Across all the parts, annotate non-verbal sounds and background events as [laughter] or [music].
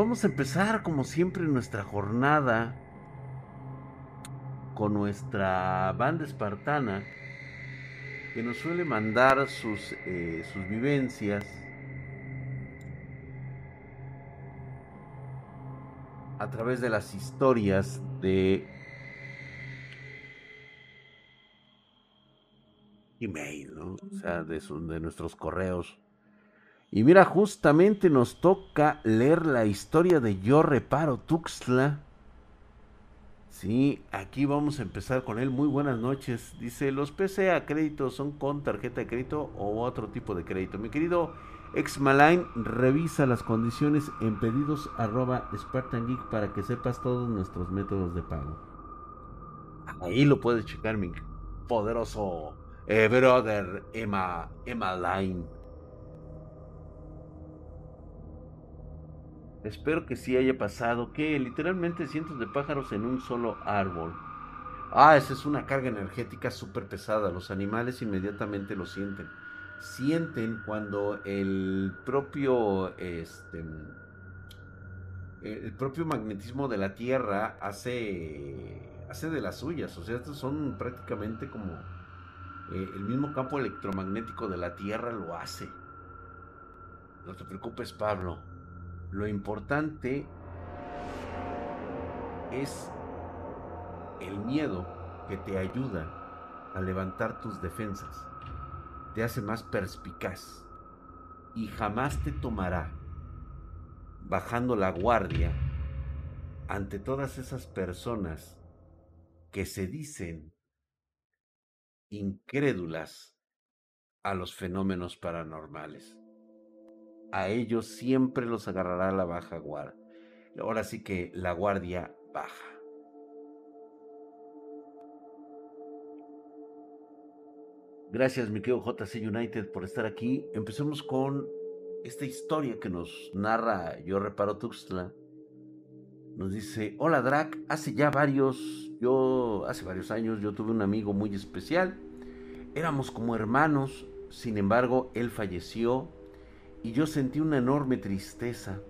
Vamos a empezar como siempre nuestra jornada con nuestra banda espartana que nos suele mandar sus, eh, sus vivencias a través de las historias de email, ¿no? O sea, de, de nuestros correos. Y mira, justamente nos toca leer la historia de Yo Reparo Tuxtla. Sí, aquí vamos a empezar con él. Muy buenas noches. Dice, los PC a crédito son con tarjeta de crédito o otro tipo de crédito. Mi querido Exmaline, revisa las condiciones en pedidos arroba Spartan Geek para que sepas todos nuestros métodos de pago. Ahí lo puedes checar, mi poderoso eh, brother Emma, Emma Line. Espero que sí haya pasado que literalmente cientos de pájaros en un solo árbol. Ah, esa es una carga energética súper pesada. Los animales inmediatamente lo sienten sienten cuando el propio este el propio magnetismo de la Tierra hace hace de las suyas, o sea, estos son prácticamente como eh, el mismo campo electromagnético de la Tierra lo hace. No te preocupes, Pablo. Lo importante es el miedo que te ayuda a levantar tus defensas te hace más perspicaz y jamás te tomará bajando la guardia ante todas esas personas que se dicen incrédulas a los fenómenos paranormales. A ellos siempre los agarrará la baja guardia. Ahora sí que la guardia baja. Gracias, mi querido JC United, por estar aquí. Empecemos con esta historia que nos narra Yo Reparo Tuxtla. Nos dice, hola Drac, hace ya varios, yo, hace varios años yo tuve un amigo muy especial. Éramos como hermanos, sin embargo, él falleció y yo sentí una enorme tristeza.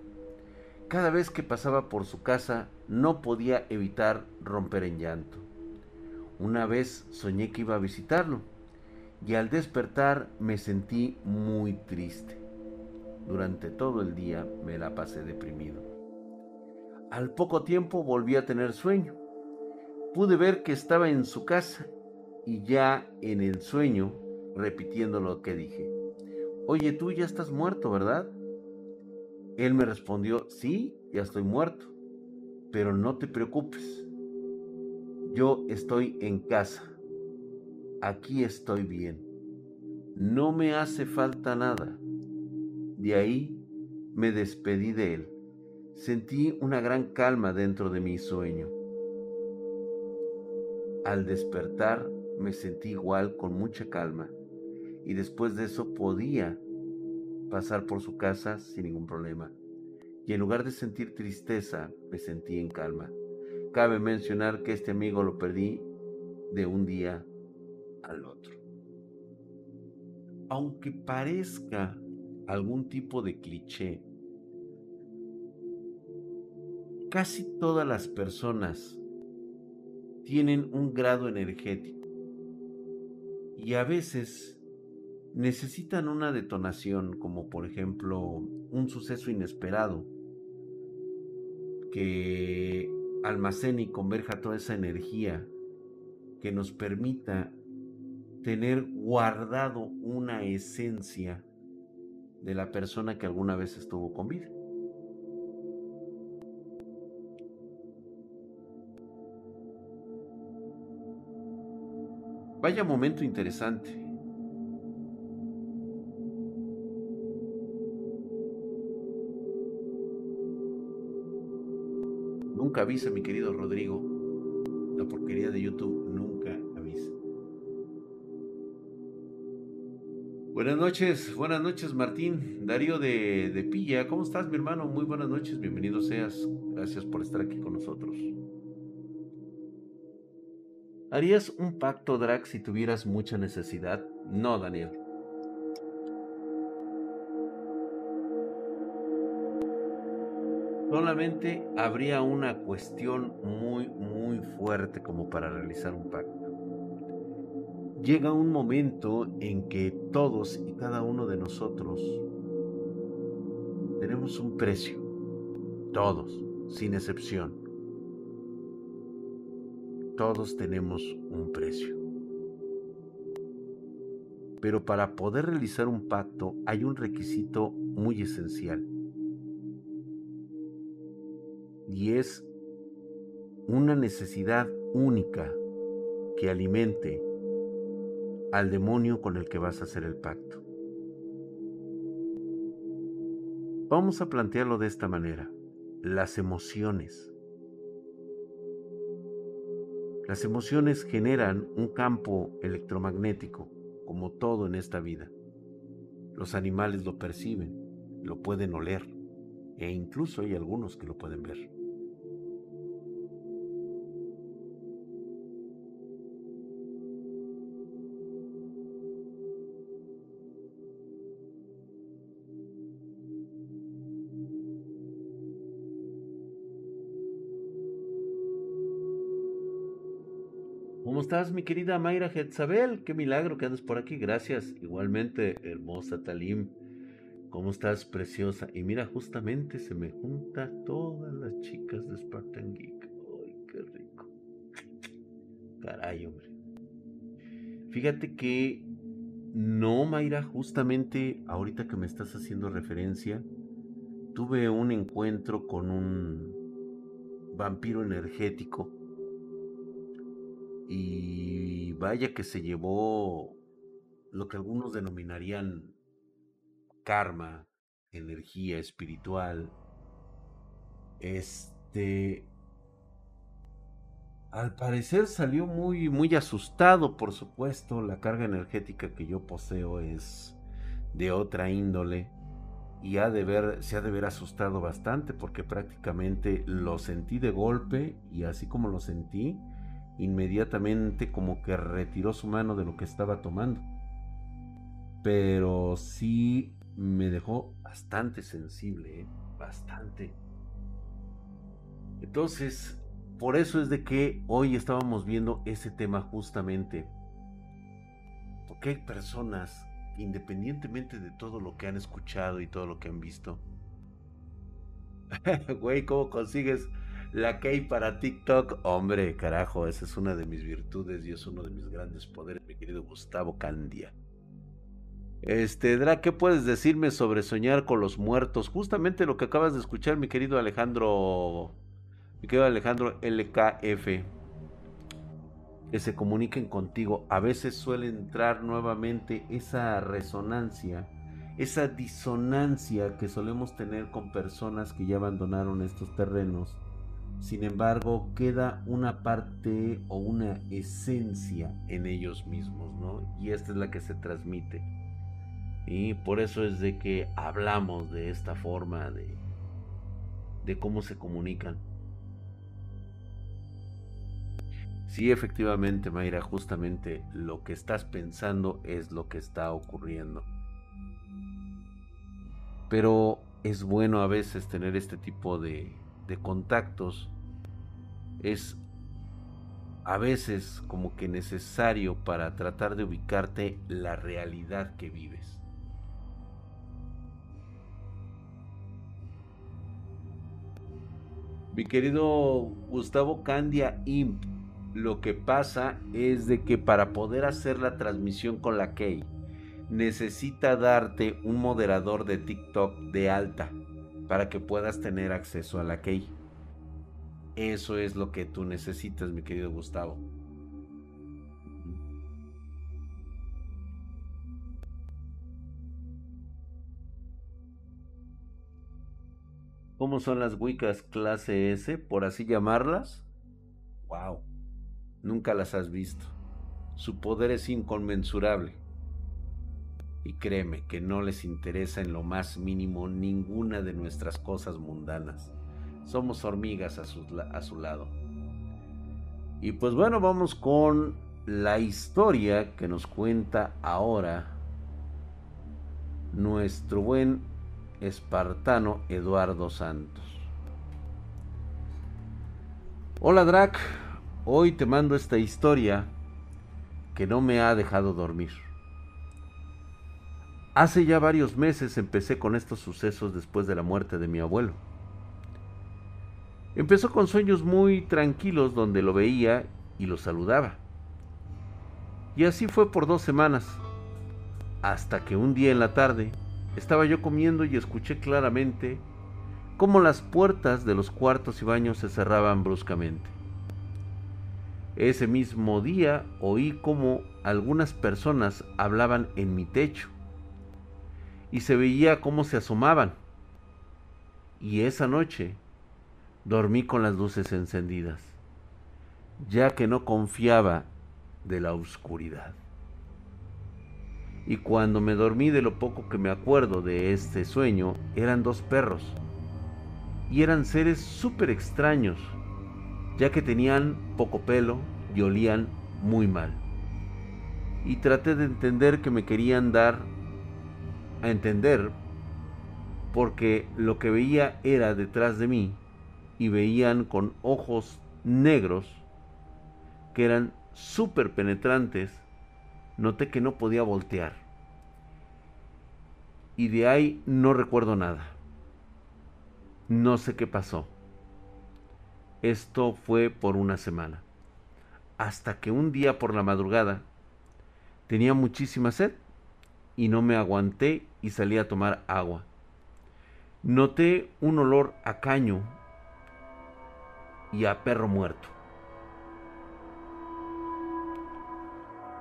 Cada vez que pasaba por su casa no podía evitar romper en llanto. Una vez soñé que iba a visitarlo y al despertar me sentí muy triste. Durante todo el día me la pasé deprimido. Al poco tiempo volví a tener sueño. Pude ver que estaba en su casa y ya en el sueño repitiendo lo que dije. Oye, tú ya estás muerto, ¿verdad? Él me respondió, sí, ya estoy muerto, pero no te preocupes. Yo estoy en casa aquí estoy bien. No me hace falta nada. De ahí me despedí de él. Sentí una gran calma dentro de mi sueño. Al despertar me sentí igual con mucha calma y después de eso podía pasar por su casa sin ningún problema. Y en lugar de sentir tristeza, me sentí en calma. Cabe mencionar que este amigo lo perdí de un día al otro. Aunque parezca algún tipo de cliché, casi todas las personas tienen un grado energético y a veces necesitan una detonación como por ejemplo un suceso inesperado que almacene y converja toda esa energía que nos permita tener guardado una esencia de la persona que alguna vez estuvo con vida. Vaya momento interesante. Nunca avisa, mi querido Rodrigo. La porquería de YouTube nunca Buenas noches, buenas noches Martín, Darío de, de, Pilla, ¿cómo estás mi hermano? Muy buenas noches, bienvenido seas, gracias por estar aquí con nosotros. ¿Harías un pacto, Drax, si tuvieras mucha necesidad? No, Daniel. Solamente habría una cuestión muy, muy fuerte como para realizar un pacto. Llega un momento en que todos y cada uno de nosotros tenemos un precio. Todos, sin excepción. Todos tenemos un precio. Pero para poder realizar un pacto hay un requisito muy esencial. Y es una necesidad única que alimente al demonio con el que vas a hacer el pacto. Vamos a plantearlo de esta manera. Las emociones. Las emociones generan un campo electromagnético como todo en esta vida. Los animales lo perciben, lo pueden oler e incluso hay algunos que lo pueden ver. Estás, mi querida Mayra Hetzabel? Qué milagro que andas por aquí. Gracias. Igualmente, hermosa Talim. ¿Cómo estás, preciosa? Y mira, justamente se me junta todas las chicas de Spartan Geek. ¡Ay, qué rico! Caray, hombre. Fíjate que no, Mayra, justamente ahorita que me estás haciendo referencia, tuve un encuentro con un vampiro energético y vaya que se llevó lo que algunos denominarían karma, energía espiritual. Este al parecer salió muy muy asustado, por supuesto, la carga energética que yo poseo es de otra índole y ha de ver, se ha de ver asustado bastante porque prácticamente lo sentí de golpe y así como lo sentí, inmediatamente como que retiró su mano de lo que estaba tomando. Pero sí me dejó bastante sensible, ¿eh? bastante. Entonces, por eso es de que hoy estábamos viendo ese tema justamente. Porque hay personas independientemente de todo lo que han escuchado y todo lo que han visto, [laughs] güey, ¿cómo consigues la Key para TikTok, hombre, carajo, esa es una de mis virtudes y es uno de mis grandes poderes, mi querido Gustavo Candia. Este, Dra, ¿qué puedes decirme sobre soñar con los muertos? Justamente lo que acabas de escuchar, mi querido Alejandro, mi querido Alejandro LKF, que se comuniquen contigo. A veces suele entrar nuevamente esa resonancia, esa disonancia que solemos tener con personas que ya abandonaron estos terrenos sin embargo, queda una parte o una esencia en ellos mismos, ¿no? Y esta es la que se transmite. Y por eso es de que hablamos de esta forma de, de cómo se comunican. Sí, efectivamente, Mayra, justamente lo que estás pensando es lo que está ocurriendo. Pero es bueno a veces tener este tipo de, de contactos es a veces como que necesario para tratar de ubicarte la realidad que vives. Mi querido Gustavo Candia Imp, lo que pasa es de que para poder hacer la transmisión con la Key necesita darte un moderador de TikTok de alta para que puedas tener acceso a la key. Eso es lo que tú necesitas, mi querido Gustavo. ¿Cómo son las Wiccas clase S, por así llamarlas? Wow, nunca las has visto. Su poder es inconmensurable. Y créeme que no les interesa en lo más mínimo ninguna de nuestras cosas mundanas. Somos hormigas a su, lado. Y pues bueno, vamos con la historia que nos cuenta ahora nuestro buen espartano Eduardo Santos. Hola Drac, hoy te mando esta historia que no me ha dejado dormir. Hace ya varios meses empecé con estos sucesos después de la muerte de mi abuelo. Empezó con sueños muy tranquilos donde lo veía y lo saludaba. Y así fue por dos semanas, hasta que un día en la tarde estaba yo comiendo y escuché claramente cómo las puertas de los cuartos y baños se cerraban bruscamente. Ese mismo día oí cómo algunas personas hablaban en mi techo y se veía cómo se asomaban. Y esa noche dormí con las luces encendidas, ya que no confiaba de la oscuridad. Y cuando me dormí de lo poco que me acuerdo de este sueño, eran dos perros. Y eran seres súper extraños, ya que tenían poco pelo y olían muy mal. Y traté de entender que me querían dar a entender porque lo que veía era detrás de mí y veían con ojos negros que eran súper penetrantes, noté que no podía voltear. Y de ahí no recuerdo nada. No sé qué pasó. Esto fue por una semana. Hasta que un día por la madrugada tenía muchísima sed y no me aguanté y salí a tomar agua. Noté un olor a caño y a perro muerto.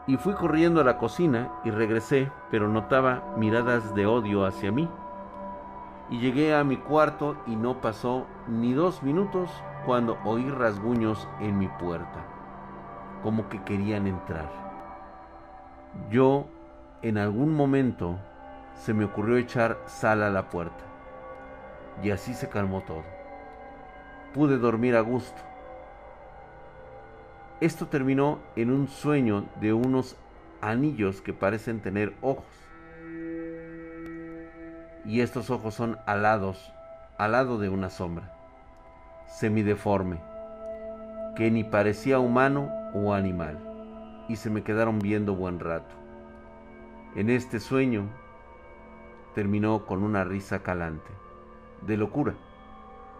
Y fui corriendo a la cocina y regresé, pero notaba miradas de odio hacia mí. Y llegué a mi cuarto y no pasó ni dos minutos cuando oí rasguños en mi puerta, como que querían entrar. Yo en algún momento se me ocurrió echar sal a la puerta. Y así se calmó todo. Pude dormir a gusto. Esto terminó en un sueño de unos anillos que parecen tener ojos. Y estos ojos son alados, al lado de una sombra, semideforme, que ni parecía humano o animal, y se me quedaron viendo buen rato. En este sueño terminó con una risa calante, de locura,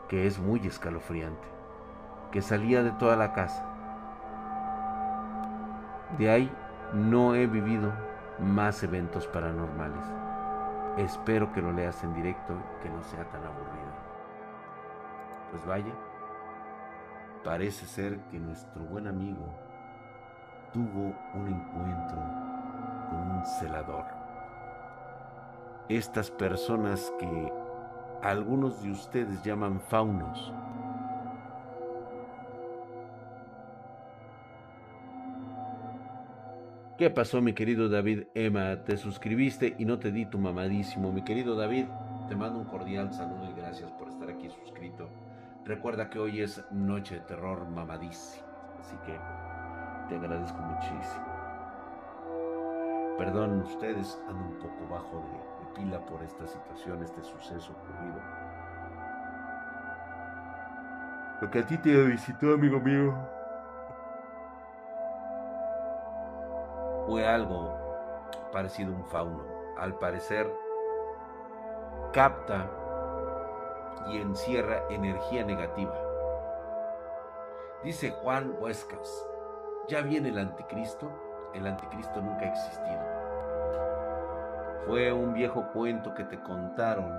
que es muy escalofriante, que salía de toda la casa. De ahí no he vivido más eventos paranormales. Espero que lo leas en directo y que no sea tan aburrido. Pues vaya, parece ser que nuestro buen amigo tuvo un encuentro con un celador. Estas personas que algunos de ustedes llaman faunos. ¿Qué pasó, mi querido David Emma? Te suscribiste y no te di tu mamadísimo. Mi querido David, te mando un cordial saludo y gracias por estar aquí suscrito. Recuerda que hoy es noche de terror mamadísimo. Así que te agradezco muchísimo. Perdón ustedes, ando un poco bajo de, pila por esta situación, este suceso ocurrido. Lo que a ti te visitó, amigo mío, fue algo parecido a un fauno. Al parecer, capta y encierra energía negativa. Dice Juan Huescas, ya viene el anticristo, el anticristo nunca ha existido. Fue un viejo cuento que te contaron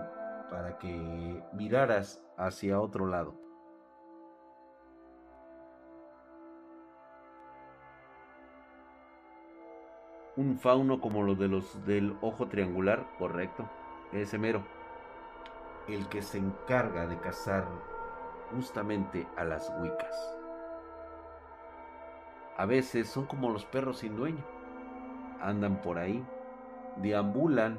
para que miraras hacia otro lado. Un fauno como lo de los del ojo triangular, correcto, ese mero. El que se encarga de cazar justamente a las huicas a veces son como los perros sin dueño. Andan por ahí, deambulan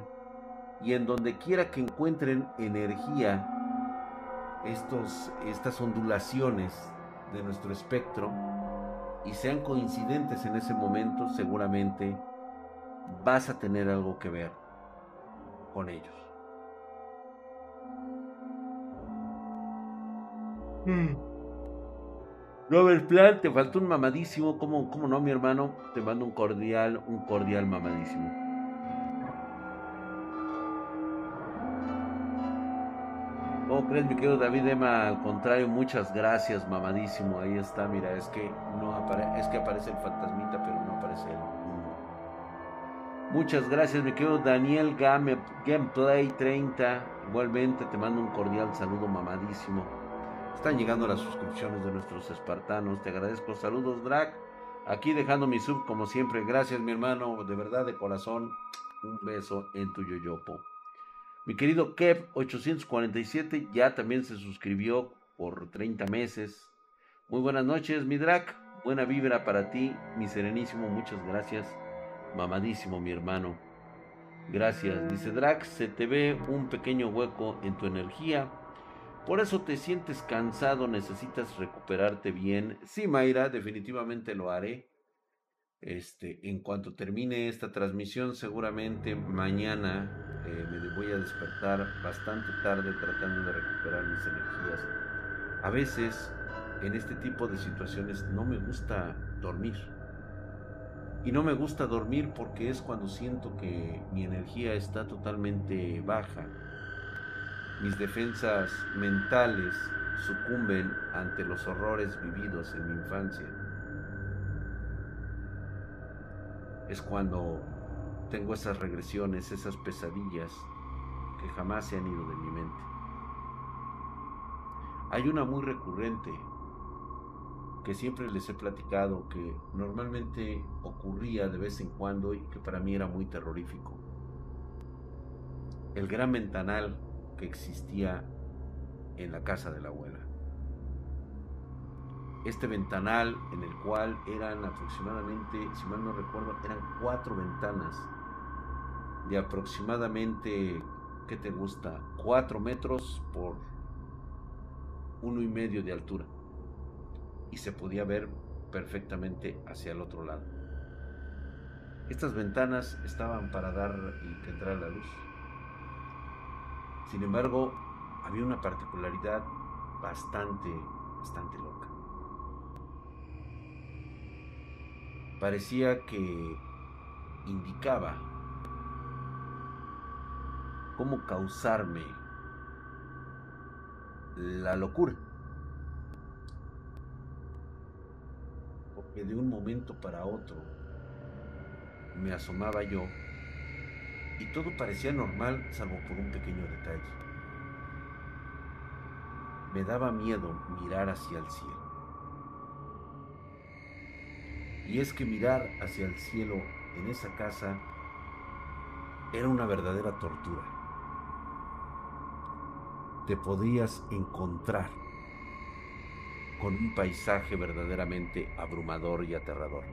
y en donde quiera que encuentren energía, estos, estas ondulaciones de nuestro espectro y sean coincidentes en ese momento, seguramente vas a tener algo que ver con ellos. Hmm. Robert Plant, te faltó un mamadísimo. ¿Cómo, ¿Cómo no, mi hermano? Te mando un cordial, un cordial mamadísimo. ¿Cómo crees, mi querido David Emma? Al contrario, muchas gracias, mamadísimo. Ahí está, mira, es que no aparece, es que aparece el fantasmita, pero no aparece él. Muchas gracias, mi querido Daniel Game, Gameplay 30. Igualmente te mando un cordial saludo, mamadísimo. Están llegando las suscripciones de nuestros espartanos. Te agradezco. Saludos, Drag. Aquí dejando mi sub como siempre. Gracias, mi hermano. De verdad, de corazón. Un beso en tu yoyopo. Mi querido Kev847 ya también se suscribió por 30 meses. Muy buenas noches, mi drag. Buena vibra para ti, mi serenísimo. Muchas gracias. Mamadísimo, mi hermano. Gracias. Dice Drac, se te ve un pequeño hueco en tu energía. Por eso te sientes cansado, necesitas recuperarte bien. Sí, Mayra, definitivamente lo haré. Este, en cuanto termine esta transmisión, seguramente mañana eh, me voy a despertar bastante tarde tratando de recuperar mis energías. A veces, en este tipo de situaciones, no me gusta dormir. Y no me gusta dormir porque es cuando siento que mi energía está totalmente baja. Mis defensas mentales sucumben ante los horrores vividos en mi infancia. es cuando tengo esas regresiones, esas pesadillas que jamás se han ido de mi mente. Hay una muy recurrente que siempre les he platicado que normalmente ocurría de vez en cuando y que para mí era muy terrorífico. El gran ventanal que existía en la casa de la abuela este ventanal en el cual eran aproximadamente, si mal no recuerdo, eran cuatro ventanas aproximadamente, ¿qué te gusta? Cuatro metros por uno y medio de altura. Y se podía ver perfectamente hacia el otro lado. Estas ventanas estaban para dar y que entrara la luz. Sin embargo, había una particularidad bastante, bastante loca. parecía que indicaba cómo causarme la locura. Porque de un momento para otro me asomaba yo y todo parecía normal salvo por un pequeño detalle. Me daba miedo mirar hacia el cielo. Y es que mirar hacia el cielo en esa casa era una verdadera tortura. Te podías encontrar con un paisaje verdaderamente abrumador y aterrador.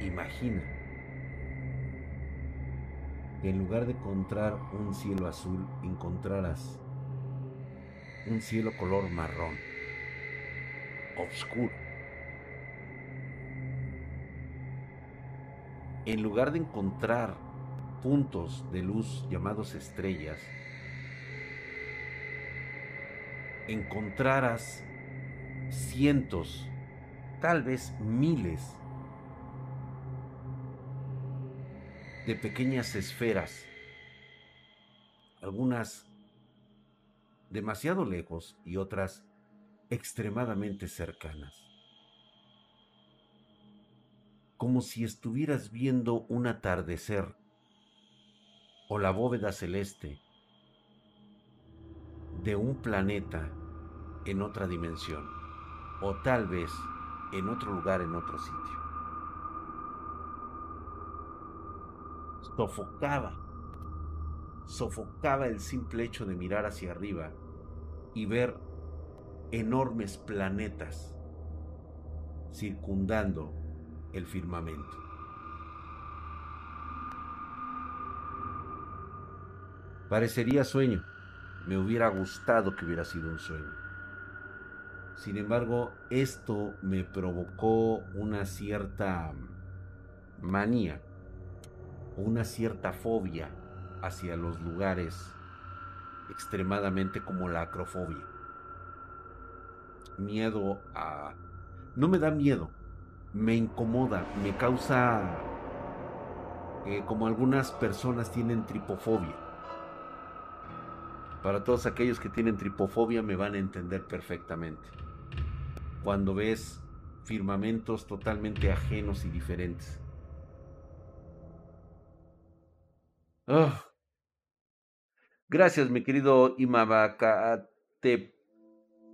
Imagina que en lugar de encontrar un cielo azul, encontraras un cielo color marrón, oscuro. En lugar de encontrar puntos de luz llamados estrellas, encontrarás cientos, tal vez miles de pequeñas esferas, algunas demasiado lejos y otras extremadamente cercanas. Como si estuvieras viendo un atardecer o la bóveda celeste de un planeta en otra dimensión o tal vez en otro lugar, en otro sitio. Sofocaba sofocaba el simple hecho de mirar hacia arriba y ver enormes planetas circundando el firmamento. Parecería sueño, me hubiera gustado que hubiera sido un sueño. Sin embargo, esto me provocó una cierta manía, una cierta fobia hacia los lugares extremadamente como la acrofobia. Miedo a... No me da miedo, me incomoda, me causa... Eh, como algunas personas tienen tripofobia. Para todos aquellos que tienen tripofobia me van a entender perfectamente. Cuando ves firmamentos totalmente ajenos y diferentes. Gracias, mi querido Imabacate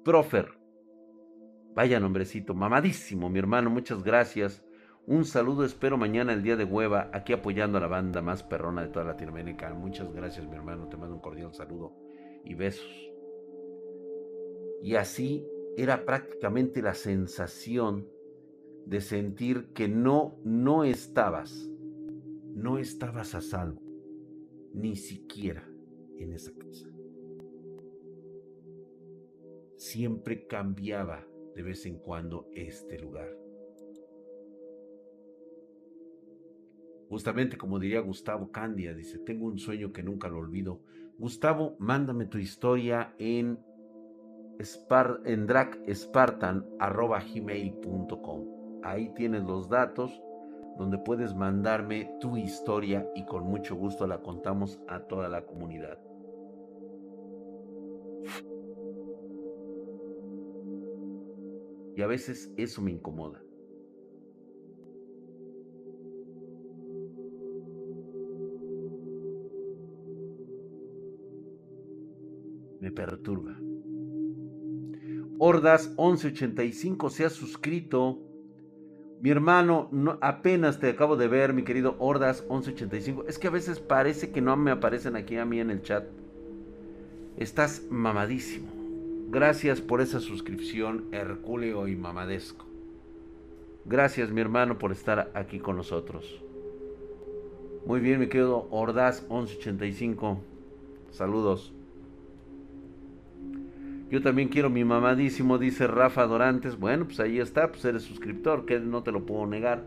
Profer. Vaya nombrecito, mamadísimo, mi hermano, muchas gracias. Un saludo, espero mañana el día de hueva, aquí apoyando a la banda más perrona de toda Latinoamérica. Muchas gracias, mi hermano, te mando un cordial saludo y besos. Y así era prácticamente la sensación de sentir que no, no estabas, no estabas a salvo, ni siquiera en esa casa. Siempre cambiaba de vez en cuando este lugar. Justamente como diría Gustavo Candia, dice, tengo un sueño que nunca lo olvido. Gustavo, mándame tu historia en, en Ahí tienes los datos donde puedes mandarme tu historia y con mucho gusto la contamos a toda la comunidad. Y a veces eso me incomoda. Me perturba. Hordas 1185 se ha suscrito. Mi hermano, no, apenas te acabo de ver, mi querido Hordas 1185. Es que a veces parece que no me aparecen aquí a mí en el chat. Estás mamadísimo. Gracias por esa suscripción, Hercúleo y Mamadesco. Gracias, mi hermano, por estar aquí con nosotros. Muy bien, me quedo Ordaz 1185. Saludos. Yo también quiero mi mamadísimo, dice Rafa Dorantes. Bueno, pues ahí está, pues eres suscriptor, que no te lo puedo negar.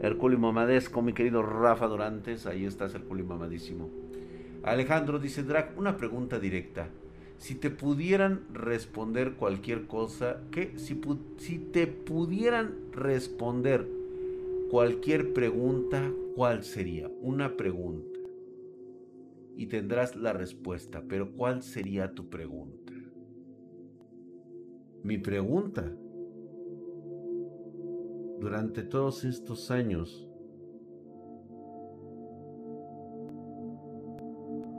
Herculio Mamadesco, mi querido Rafa Dorantes, ahí estás, Herculio Mamadísimo. Alejandro dice, Drac, una pregunta directa si te pudieran responder cualquier cosa, ¿qué? Si, si te pudieran responder cualquier pregunta, ¿cuál sería? Una pregunta. Y tendrás la respuesta, pero ¿cuál sería tu pregunta? Mi pregunta, durante todos estos años,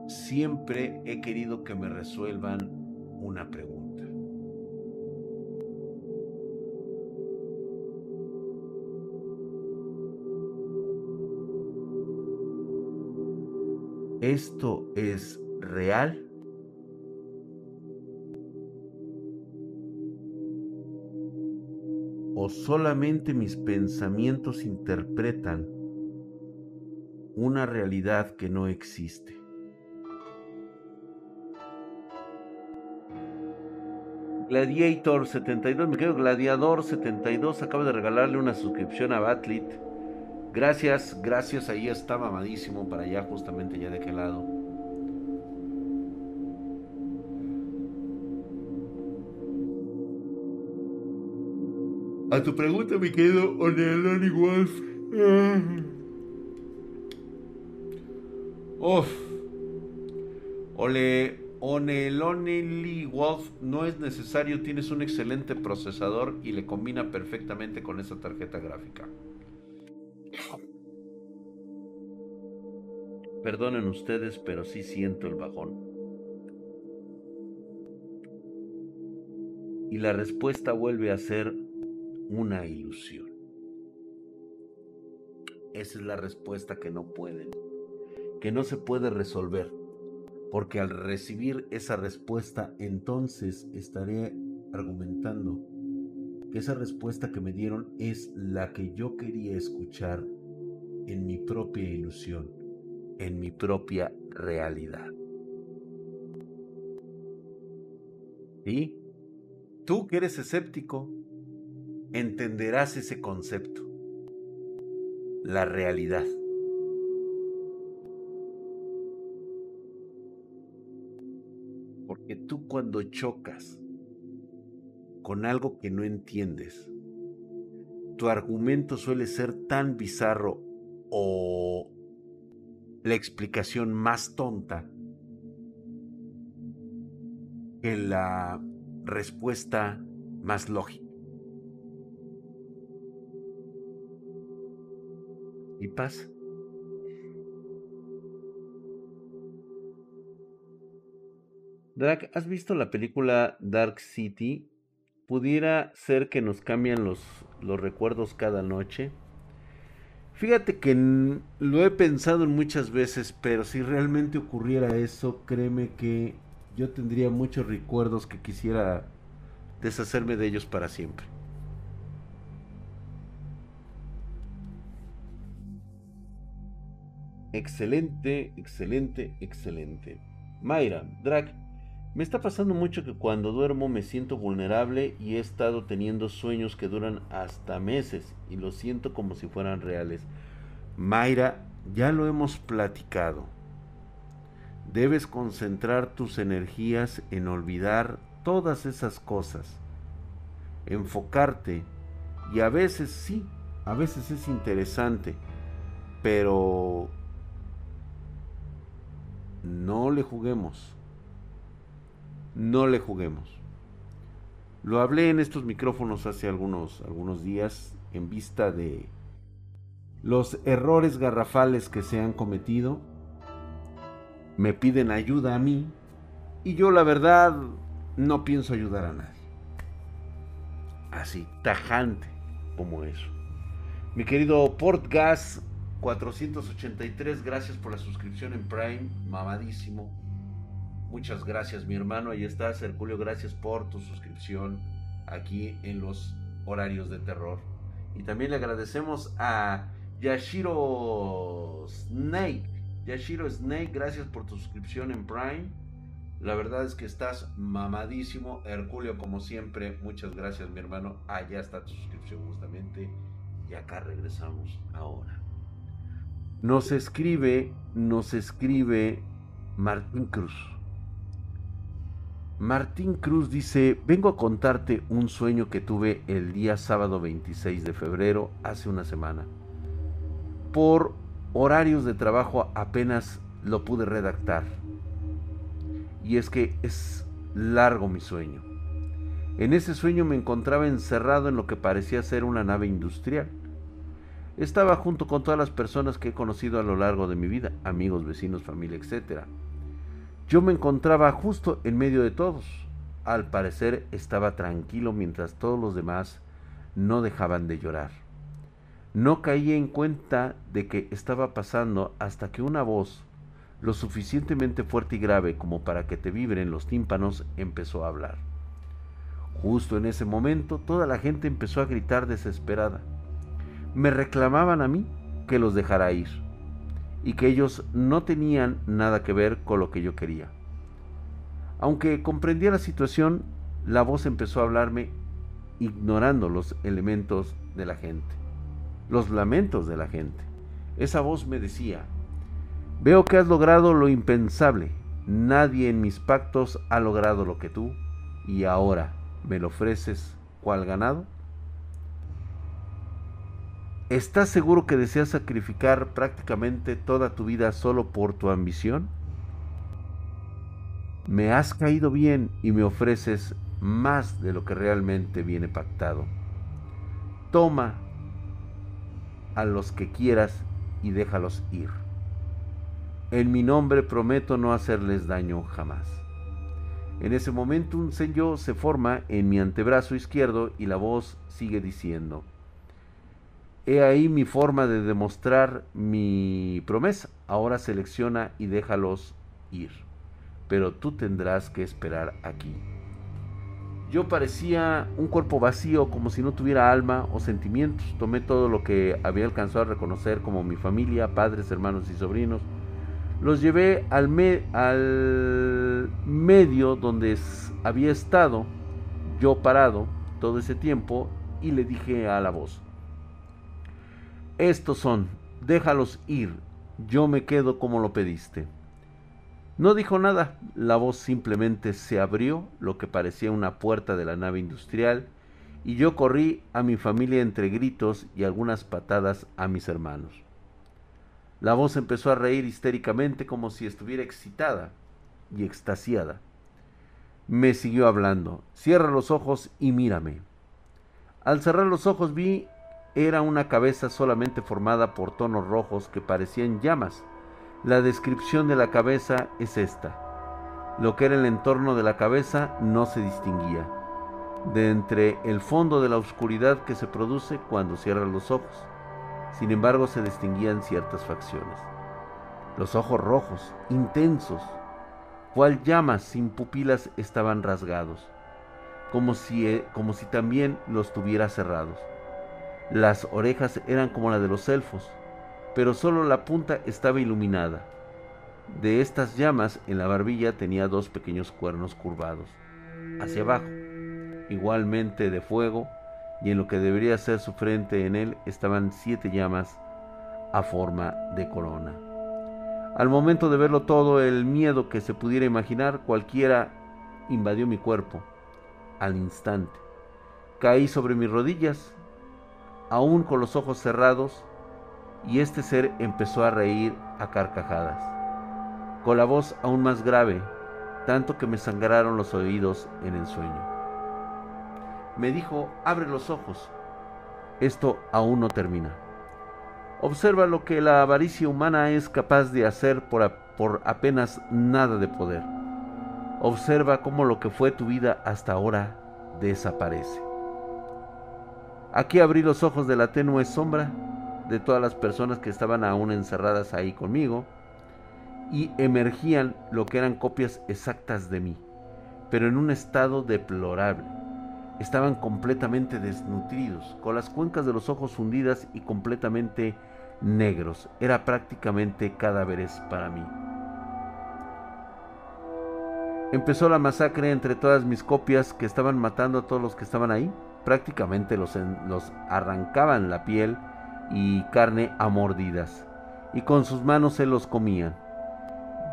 siempre he querido que me resuelvan una pregunta. ¿Esto es real? ¿O solamente mis pensamientos interpretan una realidad que no existe? Gladiator 72, me quedo Gladiador 72, acaba de regalarle una suscripción a Batlit. Gracias, gracias, ahí está mamadísimo para allá, justamente ya de qué lado. A tu pregunta, mi querido Onelani Wolf. Uf. Ole, Onelonely Wolf no es necesario, tienes un excelente procesador y le combina perfectamente con esa tarjeta gráfica. Perdonen ustedes, pero sí siento el bajón. Y la respuesta vuelve a ser una ilusión. Esa es la respuesta que no pueden, que no se puede resolver porque al recibir esa respuesta entonces estaré argumentando que esa respuesta que me dieron es la que yo quería escuchar en mi propia ilusión, en mi propia realidad. ¿Y? Tú que eres escéptico, entenderás ese concepto, la realidad. Porque tú cuando chocas con algo que no entiendes, tu argumento suele ser tan bizarro o la explicación más tonta que la respuesta más lógica. Y pasa. Drake, ¿has visto la película Dark City? ¿Pudiera ser que nos cambian los, los recuerdos cada noche? Fíjate que lo he pensado muchas veces, pero si realmente ocurriera eso, créeme que yo tendría muchos recuerdos que quisiera deshacerme de ellos para siempre. Excelente, excelente, excelente. Mayra, Drag, me está pasando mucho que cuando duermo me siento vulnerable y he estado teniendo sueños que duran hasta meses y lo siento como si fueran reales. Mayra, ya lo hemos platicado. Debes concentrar tus energías en olvidar todas esas cosas. Enfocarte. Y a veces sí, a veces es interesante, pero no le juguemos no le juguemos. Lo hablé en estos micrófonos hace algunos, algunos días en vista de los errores garrafales que se han cometido. Me piden ayuda a mí y yo la verdad no pienso ayudar a nadie. Así, tajante como eso. Mi querido Portgas 483, gracias por la suscripción en Prime, mamadísimo. Muchas gracias, mi hermano. Ahí estás, Herculio. Gracias por tu suscripción aquí en los horarios de terror. Y también le agradecemos a Yashiro Snake. Yashiro Snake, gracias por tu suscripción en Prime. La verdad es que estás mamadísimo. Herculio, como siempre, muchas gracias, mi hermano. Allá está tu suscripción justamente. Y acá regresamos ahora. Nos escribe, nos escribe Martín Cruz. Martín Cruz dice, vengo a contarte un sueño que tuve el día sábado 26 de febrero, hace una semana. Por horarios de trabajo apenas lo pude redactar. Y es que es largo mi sueño. En ese sueño me encontraba encerrado en lo que parecía ser una nave industrial. Estaba junto con todas las personas que he conocido a lo largo de mi vida, amigos, vecinos, familia, etcétera yo me encontraba justo en medio de todos. Al parecer estaba tranquilo mientras todos los demás no dejaban de llorar. No caí en cuenta de que estaba pasando hasta que una voz, lo suficientemente fuerte y grave como para que te vibren los tímpanos, empezó a hablar. Justo en ese momento toda la gente empezó a gritar desesperada. Me reclamaban a mí que los dejara ir y que ellos no tenían nada que ver con lo que yo quería. Aunque comprendía la situación, la voz empezó a hablarme ignorando los elementos de la gente, los lamentos de la gente. Esa voz me decía, veo que has logrado lo impensable, nadie en mis pactos ha logrado lo que tú, y ahora me lo ofreces cual ganado. ¿Estás seguro que deseas sacrificar prácticamente toda tu vida solo por tu ambición? Me has caído bien y me ofreces más de lo que realmente viene pactado. Toma a los que quieras y déjalos ir. En mi nombre prometo no hacerles daño jamás. En ese momento un sello se forma en mi antebrazo izquierdo y la voz sigue diciendo, He ahí mi forma de demostrar mi promesa. Ahora selecciona y déjalos ir. Pero tú tendrás que esperar aquí. Yo parecía un cuerpo vacío, como si no tuviera alma o sentimientos. Tomé todo lo que había alcanzado a reconocer como mi familia, padres, hermanos y sobrinos. Los llevé al, al medio donde había estado yo parado todo ese tiempo y le dije a la voz, estos son, déjalos ir, yo me quedo como lo pediste. No dijo nada, la voz simplemente se abrió, lo que parecía una puerta de la nave industrial, y yo corrí a mi familia entre gritos y algunas patadas a mis hermanos. La voz empezó a reír histéricamente como si estuviera excitada y extasiada. Me siguió hablando. Cierra los ojos y mírame. Al cerrar los ojos vi era una cabeza solamente formada por tonos rojos que parecían llamas. La descripción de la cabeza es esta. Lo que era el entorno de la cabeza no se distinguía. De entre el fondo de la oscuridad que se produce cuando cierras los ojos. Sin embargo, se distinguían ciertas facciones. Los ojos rojos, intensos, cual llamas sin pupilas estaban rasgados, como si, eh, como si también los tuviera cerrados. Las orejas eran como las de los elfos, pero solo la punta estaba iluminada. De estas llamas en la barbilla tenía dos pequeños cuernos curvados, hacia abajo, igualmente de fuego, y en lo que debería ser su frente en él estaban siete llamas a forma de corona. Al momento de verlo todo, el miedo que se pudiera imaginar cualquiera invadió mi cuerpo. Al instante, caí sobre mis rodillas, aún con los ojos cerrados, y este ser empezó a reír a carcajadas, con la voz aún más grave, tanto que me sangraron los oídos en el sueño me dijo, abre los ojos. Esto aún no termina. Observa lo que la avaricia humana es capaz de hacer por, por apenas nada de poder. Observa cómo lo que fue tu vida hasta ahora desaparece. Aquí abrí los ojos de la tenue sombra de todas las personas que estaban aún encerradas ahí conmigo y emergían lo que eran copias exactas de mí, pero en un estado deplorable Estaban completamente desnutridos, con las cuencas de los ojos hundidas y completamente negros. Era prácticamente cadáveres para mí. Empezó la masacre entre todas mis copias que estaban matando a todos los que estaban ahí. Prácticamente los, los arrancaban la piel y carne a mordidas, y con sus manos se los comían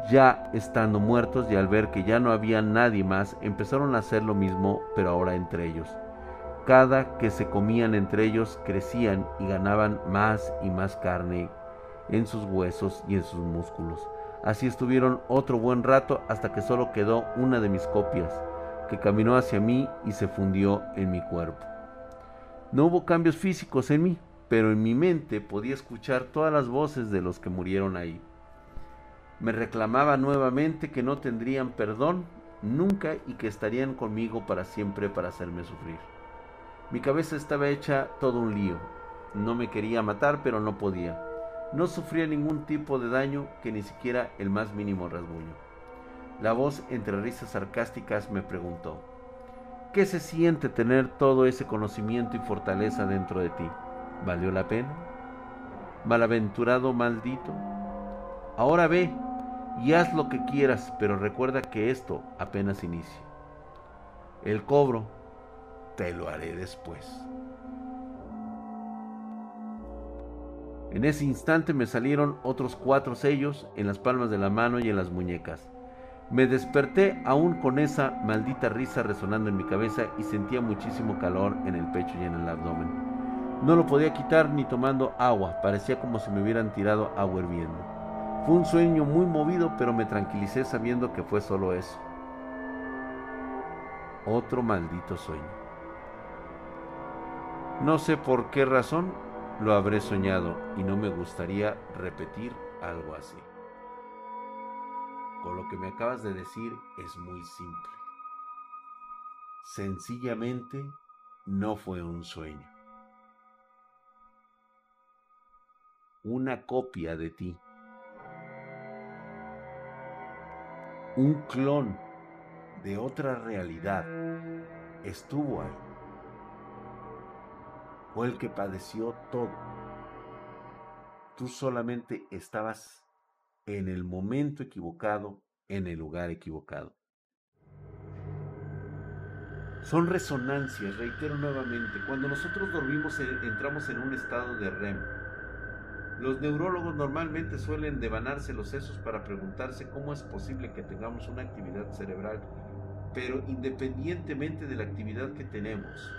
ya estando muertos y al ver que ya no había nadie más, empezaron a hacer lo mismo, pero ahora entre ellos. Cada que se comían entre ellos crecían y ganaban más y más carne en sus huesos y en sus músculos. Así estuvieron otro buen rato hasta que solo quedó una de mis copias, que caminó hacia mí y se fundió en mi cuerpo. No hubo cambios físicos en mí, pero en mi mente podía escuchar todas las voces de los que murieron ahí me reclamaba nuevamente que no tendrían perdón nunca y que estarían conmigo para siempre para hacerme sufrir. Mi cabeza estaba hecha todo un lío. No me quería matar, pero no podía. No sufría ningún tipo de daño que ni siquiera el más mínimo rasguño. La voz entre risas sarcásticas me preguntó, ¿qué se siente tener todo ese conocimiento y fortaleza dentro de ti? ¿Valió la pena? Malaventurado maldito. Ahora ve, y haz lo que quieras, pero recuerda que esto apenas inicia. El cobro te lo haré después. En ese instante me salieron otros cuatro sellos en las palmas de la mano y en las muñecas. Me desperté aún con esa maldita risa resonando en mi cabeza y sentía muchísimo calor en el pecho y en el abdomen. No lo podía quitar ni tomando agua, parecía como si me hubieran tirado agua hirviendo. Fue un sueño muy movido, pero me tranquilicé sabiendo que fue solo eso. Otro maldito sueño. No sé por qué razón lo habré soñado y no me gustaría repetir algo así. Con lo que me acabas de decir es muy simple. Sencillamente no fue un sueño. Una copia de ti un clon de otra realidad estuvo ahí. Fue el que padeció todo. Tú solamente estabas en el momento equivocado, en el lugar equivocado. Son resonancias, reitero nuevamente, cuando nosotros dormimos entramos en un estado de REM, Los neurólogos normalmente suelen devanarse los sesos para preguntarse cómo es posible que tengamos una actividad cerebral, pero independientemente de la actividad que tenemos,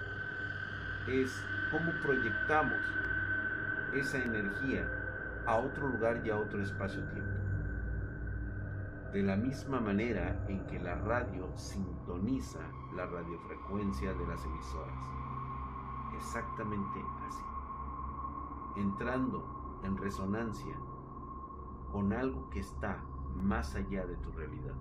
es cómo proyectamos esa energía a otro lugar y a otro espacio-tiempo. De la misma manera en que la radio sintoniza la radiofrecuencia de las emisoras. Exactamente así. Entrando en resonancia con algo que está más allá de tu realidad.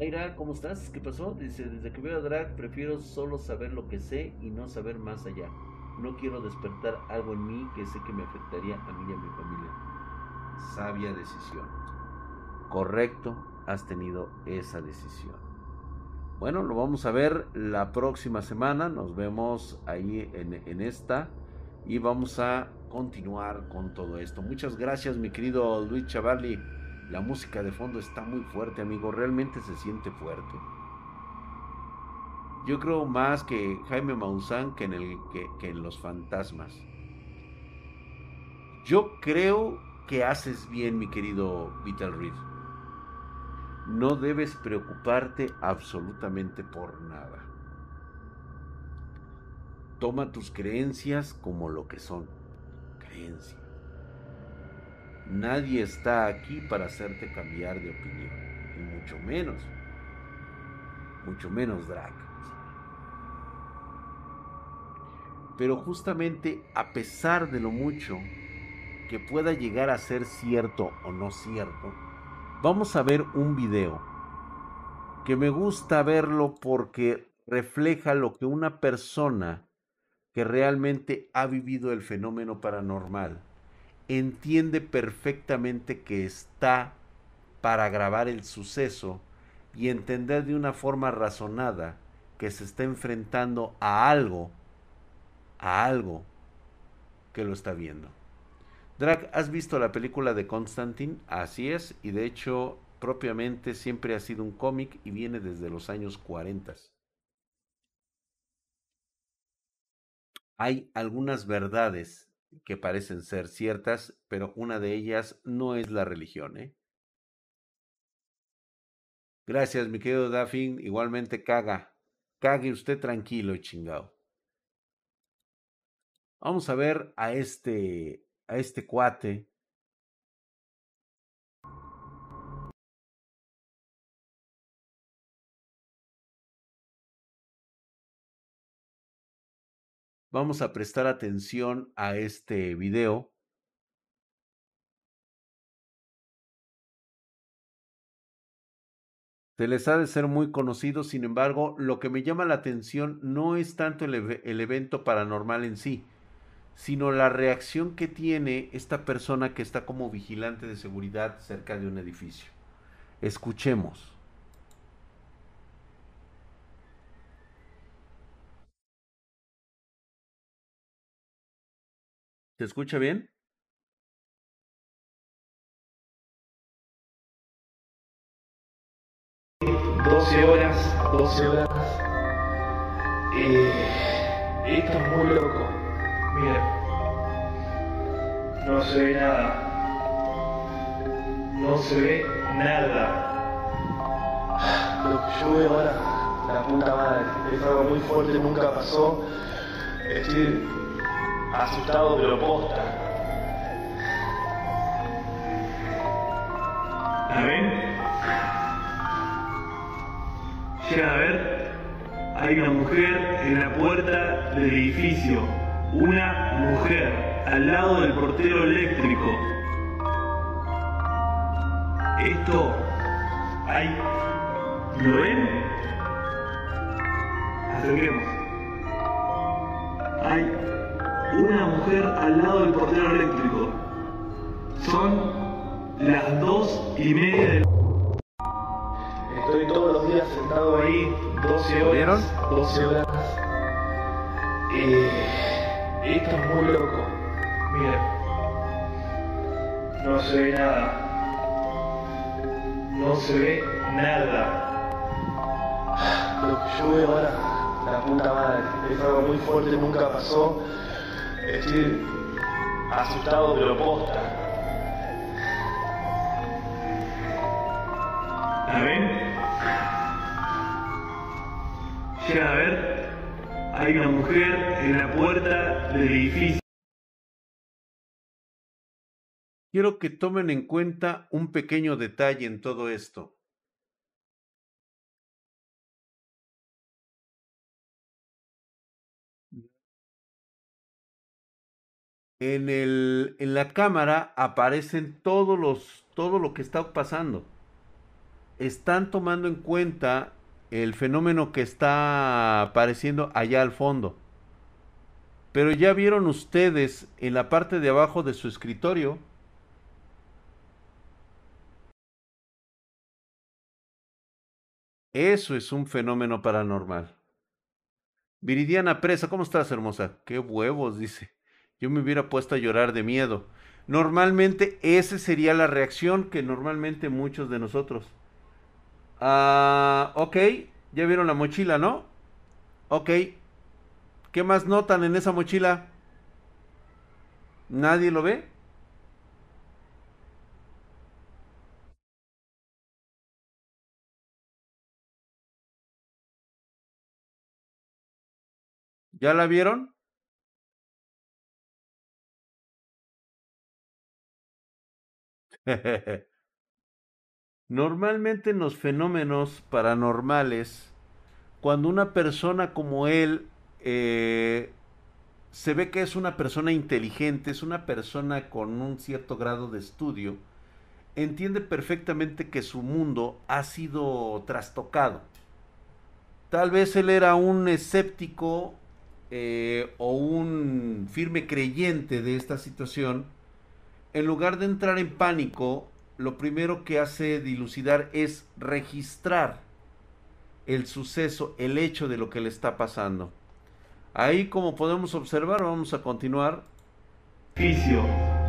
Mayra, ¿cómo estás? ¿Qué pasó? Dice, desde que veo a Drag prefiero solo saber lo que sé y no saber más allá. No quiero despertar algo en mí que sé que me afectaría a mí y a mi familia. Sabia decisión. Correcto, has tenido esa decisión. Bueno, lo vamos a ver la próxima semana. Nos vemos ahí en, esta. Y vamos a continuar con todo esto. Muchas gracias, mi querido Luis Chavarli. La música de fondo está muy fuerte, amigo. Realmente se siente fuerte. Yo creo más que Jaime Maussan que en, que, en los fantasmas. Yo creo que haces bien, mi querido Vital Reed no debes preocuparte absolutamente por nada. Toma tus creencias como lo que son, creencias. Nadie está aquí para hacerte cambiar de opinión, y mucho menos, mucho menos Drag. Pero justamente a pesar de lo mucho que pueda llegar a ser cierto o no cierto, vamos a ver un video que me gusta verlo porque refleja lo que una persona que realmente ha vivido el fenómeno paranormal entiende perfectamente que está para grabar el suceso y entender de una forma razonada que se está enfrentando a algo, a algo que lo está viendo. Drag, ¿has visto la película de Constantine? Así es, y de hecho, propiamente siempre ha sido un cómic y viene desde los años 40. Hay algunas verdades que parecen ser ciertas, pero una de ellas no es la religión, ¿eh? Gracias, mi querido Daphne. Igualmente caga. Cague usted tranquilo chingado. Vamos a ver a este a este cuate. Vamos a prestar atención a este video. Se les ha de ser muy conocido, sin embargo, lo que me llama la atención no es tanto el, el evento paranormal en sí, sino la reacción que tiene esta persona que está como vigilante de seguridad cerca de un edificio. Escuchemos. ¿Se escucha bien? Doce horas, 12 horas. Eh, esto es muy loco. Mira, no se ve nada. No se ve nada. Lo que yo veo ahora, la puta madre, es algo muy fuerte, nunca pasó. Estoy asustado, pero posta. ¿La ven? Llega a ver, hay una mujer en la puerta del edificio una mujer al lado del portero eléctrico. Esto hay. ¿Lo ven? Acerquemos. Hay una mujer al lado del portero eléctrico. Son las dos y media de Estoy todos los días sentado ahí, 12 horas. ¿Vieron? 12 horas. Eh... Esto es muy loco. Miren. No se ve nada. No se ve nada. Lo que yo veo ahora, La puta madre. Es algo muy fuerte, nunca pasó. Estoy asustado, pero posta. ¿La ven? Llegan a ver. Hay una mujer en la puerta del edificio. Quiero que tomen en cuenta un pequeño detalle en todo esto. En, el, en la cámara aparecen todos los, todo lo que está pasando. Están tomando en cuenta el fenómeno que está apareciendo allá al fondo. Pero ya vieron ustedes en la parte de abajo de su escritorio Eso es un fenómeno paranormal. Viridiana Presa, ¿cómo estás, hermosa? Qué huevos, dice. Yo me hubiera puesto a llorar de miedo. Normalmente esa sería la reacción que normalmente muchos de nosotros. Ah, ok, ya vieron la mochila, ¿no? Ok. ¿Qué más notan en esa mochila? ¿Nadie lo ve? ¿Ya la vieron? [laughs] Normalmente en los fenómenos paranormales, cuando una persona como él eh, se ve que es una persona inteligente, es una persona con un cierto grado de estudio, entiende perfectamente que su mundo ha sido trastocado. Tal vez él era un escéptico eh, o un firme creyente de esta situación, en lugar de entrar en pánico, lo primero que hace dilucidar es registrar el suceso, el hecho de lo que le está pasando. Ahí como podemos observar, vamos a continuar.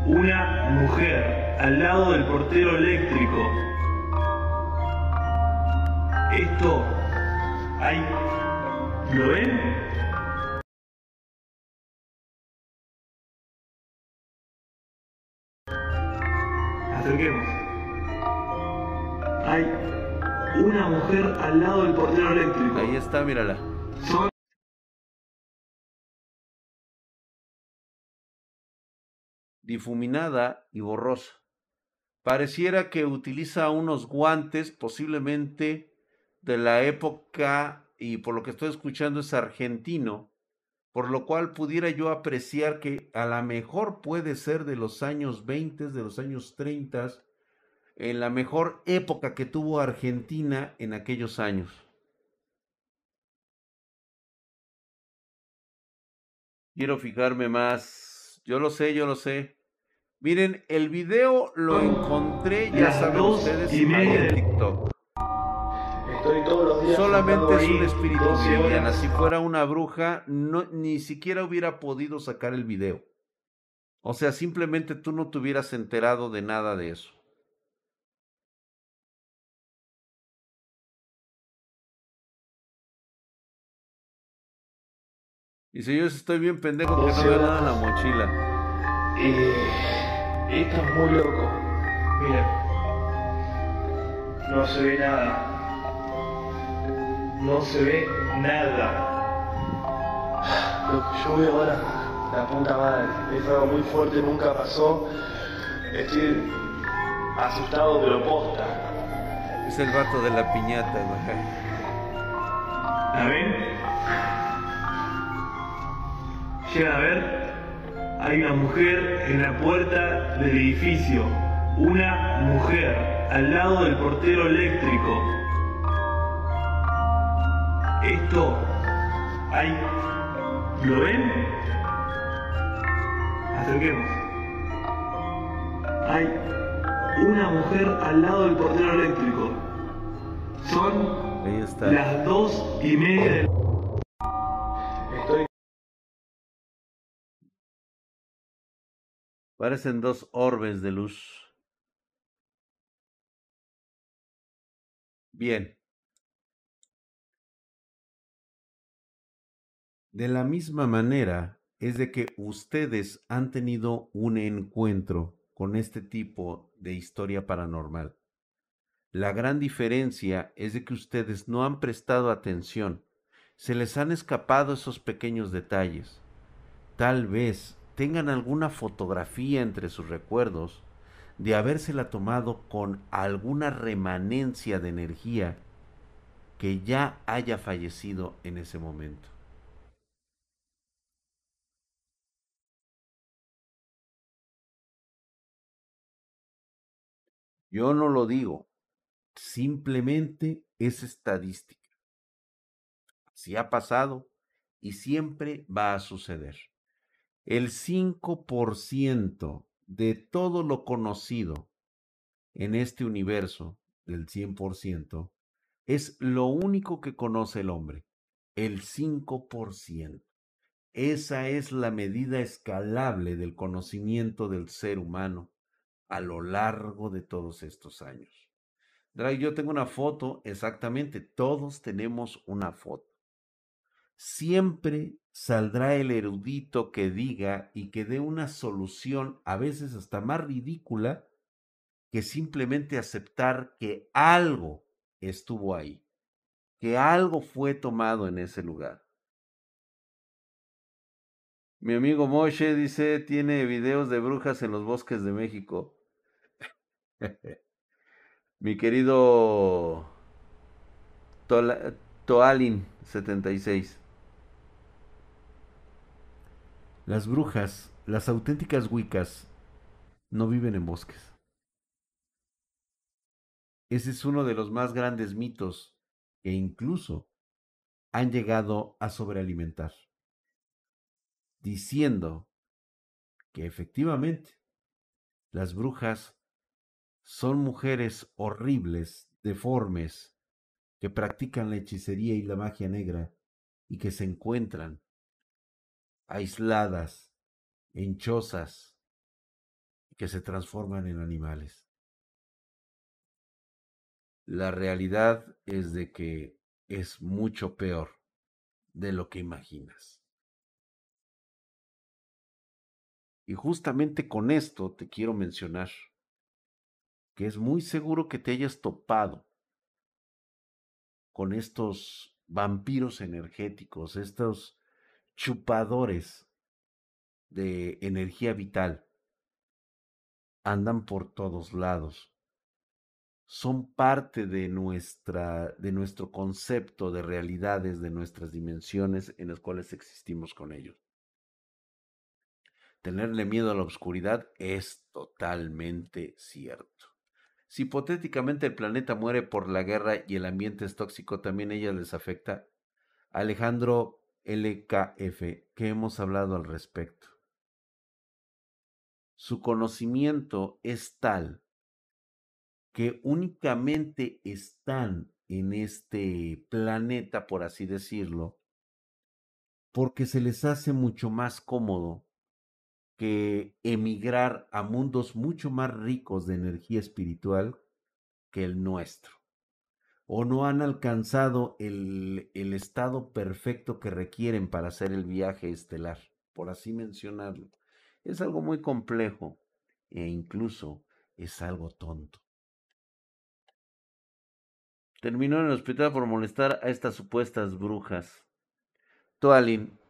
Una mujer al lado del portero eléctrico. Esto hay... ¿Lo ven? Acerquemos. Hay una mujer al lado del portero eléctrico. Ahí está, mírala. Difuminada y borrosa. Pareciera que utiliza unos guantes, posiblemente de la época, y por lo que estoy escuchando es argentino, por lo cual pudiera yo apreciar que a lo mejor puede ser de los años 20, de los años 30, en la mejor época que tuvo Argentina en aquellos años. Quiero fijarme más. Yo lo sé, yo lo sé. Miren, el video lo encontré, ya saben ustedes, en TikTok. Solamente es un espíritu Viviana. Si fuera una bruja, no, ni siquiera hubiera podido sacar el video. O sea, simplemente tú no te hubieras enterado de nada de eso. Y si yo estoy bien pendejo que no veo nada en la mochila. Eh, esto es muy loco. Miren. No se ve nada no se ve nada. Lo que yo veo ahora, la puta madre, es algo muy fuerte, nunca pasó. Estoy asustado, pero posta. Es el vato de la piñata, güey. ¿La ven? Llega a ver, hay una mujer en la puerta del edificio. Una mujer al lado del portero eléctrico. Esto hay. ¿Lo ven? Acerquemos. Hay una mujer al lado del portero eléctrico. Son las dos y media de Estoy. Parecen dos orbes de luz. Bien. De la misma manera es de que ustedes han tenido un encuentro con este tipo de historia paranormal. La gran diferencia es de que ustedes no han prestado atención, se les han escapado esos pequeños detalles. Tal vez tengan alguna fotografía entre sus recuerdos de habérsela tomado con alguna remanencia de energía que ya haya fallecido en ese momento. Yo no lo digo, simplemente es estadística. Si ha pasado y siempre va a suceder. El 5% de todo lo conocido en este universo del 100% es lo único que conoce el hombre, el 5%. Esa es la medida escalable del conocimiento del ser humano a lo largo de todos estos años. Drag, yo tengo una foto, exactamente, todos tenemos una foto. Siempre saldrá el erudito que diga y que dé una solución, a veces hasta más ridícula, que simplemente aceptar que algo estuvo ahí, que algo fue tomado en ese lugar. Mi amigo Moshe dice, tiene videos de brujas en los bosques de México. [laughs] Mi querido Toalin 76. Las brujas, las auténticas wicas, no viven en bosques. Ese es uno de los más grandes mitos que incluso han llegado a sobrealimentar, diciendo que efectivamente las brujas son mujeres horribles, deformes, que practican la hechicería y la magia negra y que se encuentran aisladas, en que se transforman en animales. La realidad es de que es mucho peor de lo que imaginas. Y justamente con esto te quiero mencionar que es muy seguro que te hayas topado con estos vampiros energéticos, estos chupadores de energía vital. Andan por todos lados. Son parte de nuestra de nuestro concepto de realidades, de nuestras dimensiones en las cuales existimos con ellos. Tenerle miedo a la oscuridad es totalmente cierto. Si hipotéticamente el planeta muere por la guerra y el ambiente es tóxico, también ella les afecta. Alejandro LKF, que hemos hablado al respecto. Su conocimiento es tal que únicamente están en este planeta, por así decirlo, porque se les hace mucho más cómodo que emigrar a mundos mucho más ricos de energía espiritual que el nuestro. O no han alcanzado el, el estado perfecto que requieren para hacer el viaje estelar, por así mencionarlo. Es algo muy complejo e incluso es algo tonto. Terminó en el hospital por molestar a estas supuestas brujas. Toalin,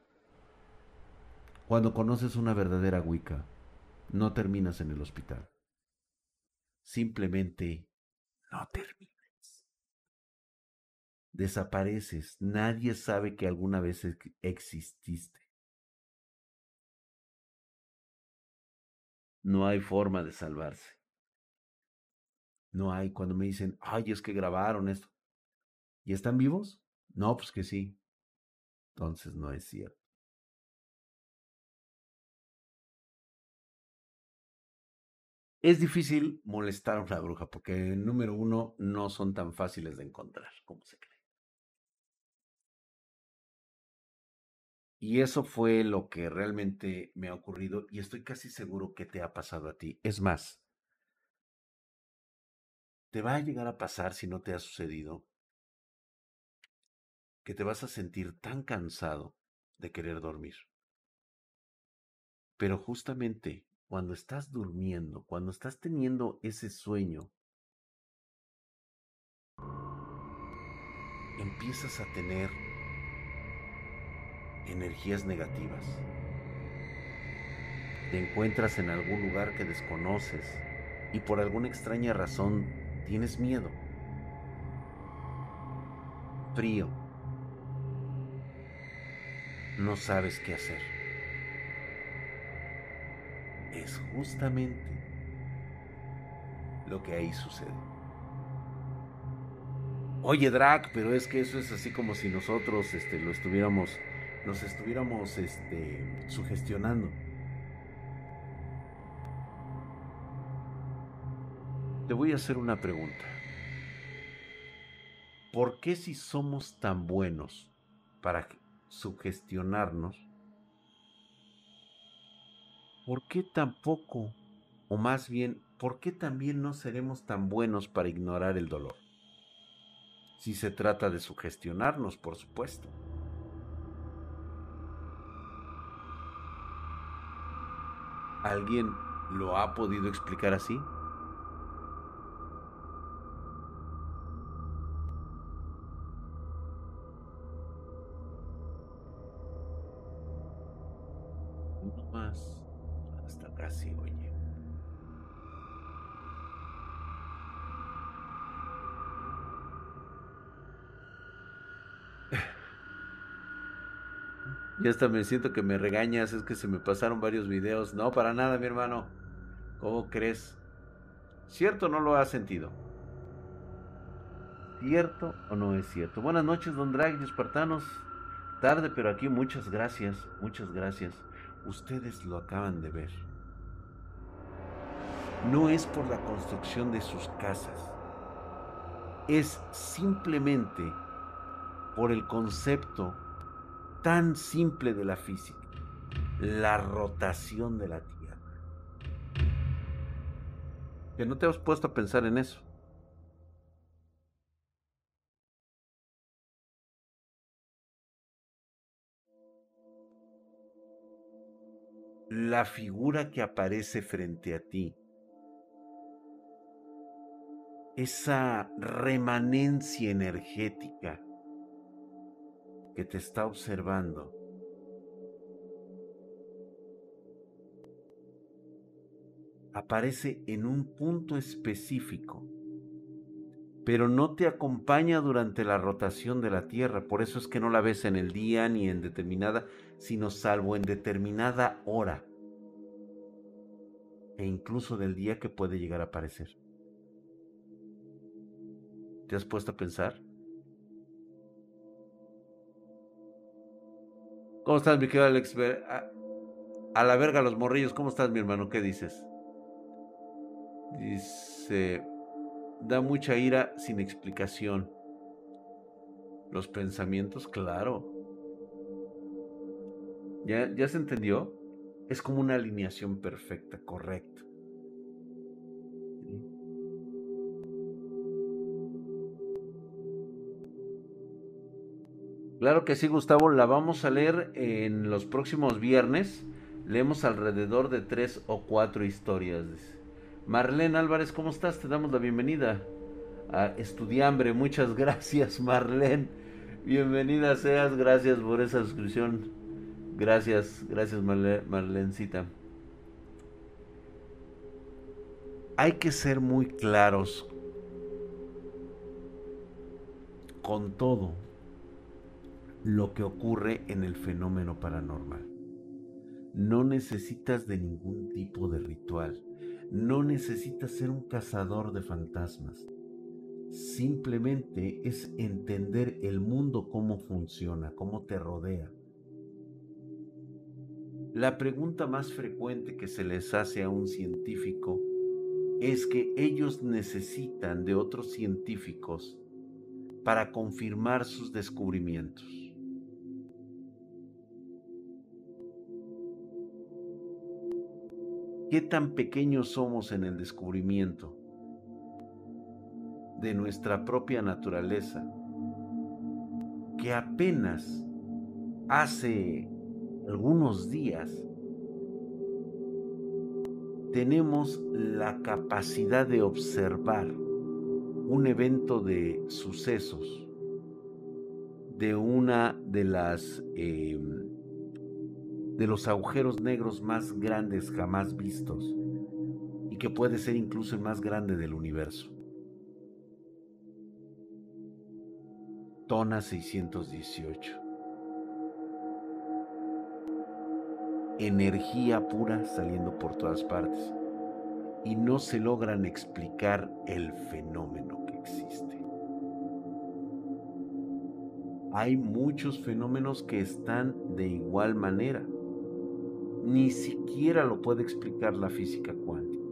cuando conoces una verdadera Wicca, no terminas en el hospital. Simplemente no terminas. Desapareces. Nadie sabe que alguna vez exististe. No hay forma de salvarse. No hay. Cuando me dicen, ay, es que grabaron esto. ¿Y están vivos? No, pues que sí. Entonces no es cierto. Es difícil molestar a una bruja porque, número uno, no son tan fáciles de encontrar como se cree. Y eso fue lo que realmente me ha ocurrido y estoy casi seguro que te ha pasado a ti. Es más, te va a llegar a pasar si no te ha sucedido que te vas a sentir tan cansado de querer dormir. Pero justamente cuando estás durmiendo, cuando estás teniendo ese sueño, empiezas a tener energías negativas. Te encuentras en algún lugar que desconoces y por alguna extraña razón tienes miedo. Frío. No sabes qué hacer. Es justamente lo que ahí sucede. Oye, Drac, pero es que eso es así como si nosotros este, lo estuviéramos, nos estuviéramos este, sugestionando. Te voy a hacer una pregunta. ¿Por qué si somos tan buenos para sugestionarnos, por qué tampoco, o más bien, por qué también no seremos tan buenos para ignorar el dolor? Si se trata de sugestionarnos, por supuesto. ¿Alguien lo ha podido explicar así? Ya hasta me siento que me regañas, es que se me pasaron varios videos. No, para nada, mi hermano. ¿Cómo crees? ¿Cierto o no lo has sentido? ¿Cierto o no es cierto? Buenas noches, don Drag espartanos. Tarde, pero aquí muchas gracias, muchas gracias. Ustedes lo acaban de ver. No es por la construcción de sus casas. Es simplemente por el concepto tan simple de la física, la rotación de la Tierra. Que no te has puesto a pensar en eso. La figura que aparece frente a ti, esa remanencia energética, que te está observando. Aparece en un punto específico, pero no te acompaña durante la rotación de la Tierra. Por eso es que no la ves en el día ni en determinada, sino salvo en determinada hora e incluso del día que puede llegar a aparecer. ¿Te has puesto a pensar? ¿Cómo estás, mi querido Alex? A, la verga los morrillos, ¿cómo estás, mi hermano? ¿Qué dices? Dice, da mucha ira sin explicación. Los pensamientos, claro. ¿Ya, ¿Ya se entendió? Es como una alineación perfecta, correcto. Claro que sí, Gustavo, la vamos a leer en los próximos viernes. Leemos alrededor de tres o cuatro historias. Marlene Álvarez, ¿cómo estás? Te damos la bienvenida a Estudiambre. Muchas [laughs] gracias, Marlene. Bienvenida seas, gracias por esa suscripción. Gracias, gracias, Marlencita. Hay que ser muy claros con todo lo que ocurre en el fenómeno paranormal. No necesitas de ningún tipo de ritual. No necesitas ser un cazador de fantasmas. Simplemente es entender el mundo cómo funciona, cómo te rodea. La pregunta más frecuente que se les hace a un científico es que ellos necesitan de otros científicos para confirmar sus descubrimientos. ¿Qué tan pequeños somos en el descubrimiento de nuestra propia naturaleza? Que apenas hace algunos días, tenemos la capacidad de observar un evento de sucesos de una de las em, de los agujeros negros más grandes jamás vistos y que puede ser incluso el más grande del universo. Tona 618. Energía pura saliendo por todas partes y no se logran explicar el fenómeno que existe. Hay muchos fenómenos que están de igual manera. Ni siquiera lo puede explicar la física cuántica.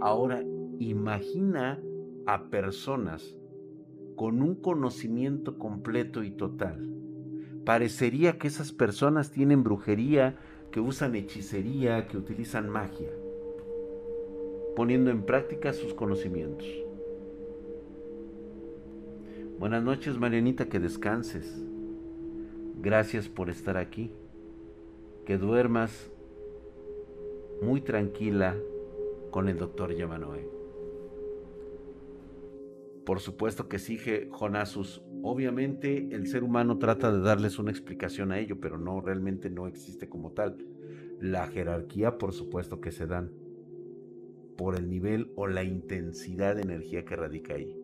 Ahora, imagina a personas con un conocimiento completo y total. Parecería que esas personas tienen brujería, que usan hechicería, que utilizan magia, poniendo en práctica sus conocimientos. Buenas noches, Marianita, que descanses. Gracias por estar aquí. Que duermas muy tranquila con el doctor Yamanoe. Por supuesto que sí, Jonasus. Obviamente el ser humano trata de darles una explicación a ello, pero no, realmente no existe como tal. La jerarquía, por supuesto que se dan por el nivel o la intensidad de energía que radica ahí.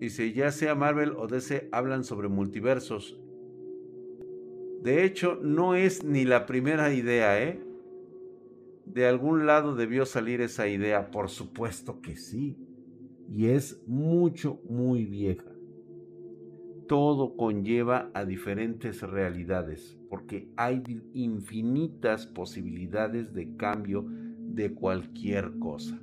Dice, ya sea Marvel o DC hablan sobre multiversos. De hecho, no es ni la primera idea, ¿eh? De algún lado debió salir esa idea, por supuesto que sí. Y es mucho, muy vieja. Todo conlleva a diferentes realidades, porque hay infinitas posibilidades de cambio de cualquier cosa.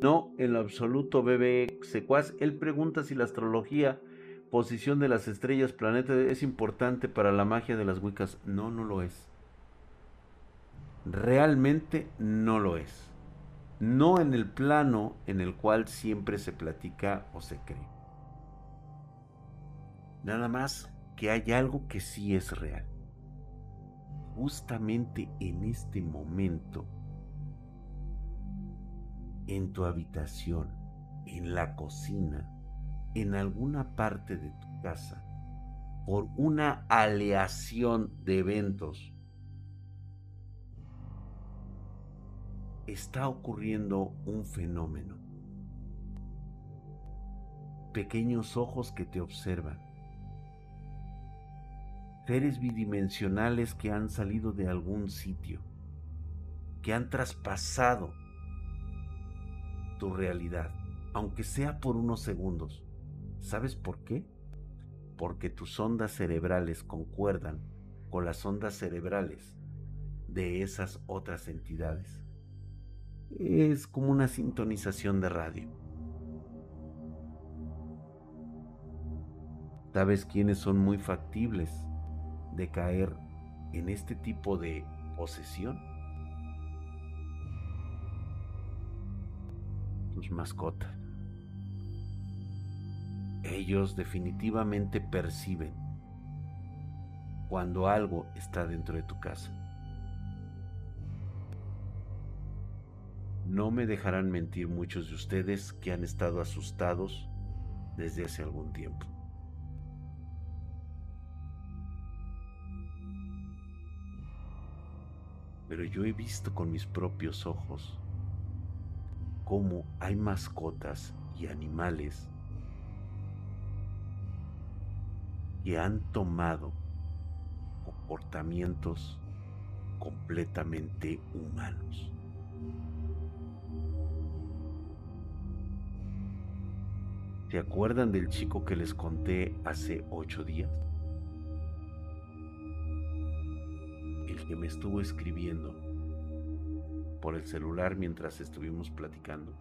No, en lo absoluto, bebé secuaz. Él pregunta si la astrología posición de las estrellas, planetas, es importante para la magia de las Wiccas. No, no lo es. Realmente no lo es. No en el plano en el cual siempre se platica o se cree. Nada más que hay algo que sí es real. Justamente en este momento, en tu habitación, en la cocina, en alguna parte de tu casa por una aleación de eventos, está ocurriendo un fenómeno. Pequeños ojos que te observan. Seres bidimensionales que han salido de algún sitio, que han traspasado tu realidad, aunque sea por unos segundos ¿Sabes por qué? Porque tus ondas cerebrales concuerdan con las ondas cerebrales de esas otras entidades. Es como una sintonización de radio. ¿Sabes quiénes son muy factibles de caer en este tipo de posesión? Tus mascotas ellos definitivamente perciben cuando algo está dentro de tu casa. No me dejarán mentir muchos de ustedes que han estado asustados desde hace algún tiempo. Pero yo he visto con mis propios ojos cómo hay mascotas y animales que han tomado comportamientos completamente humanos. ¿Se acuerdan del chico que les conté hace ocho días? El que me estuvo escribiendo por el celular mientras estuvimos platicando.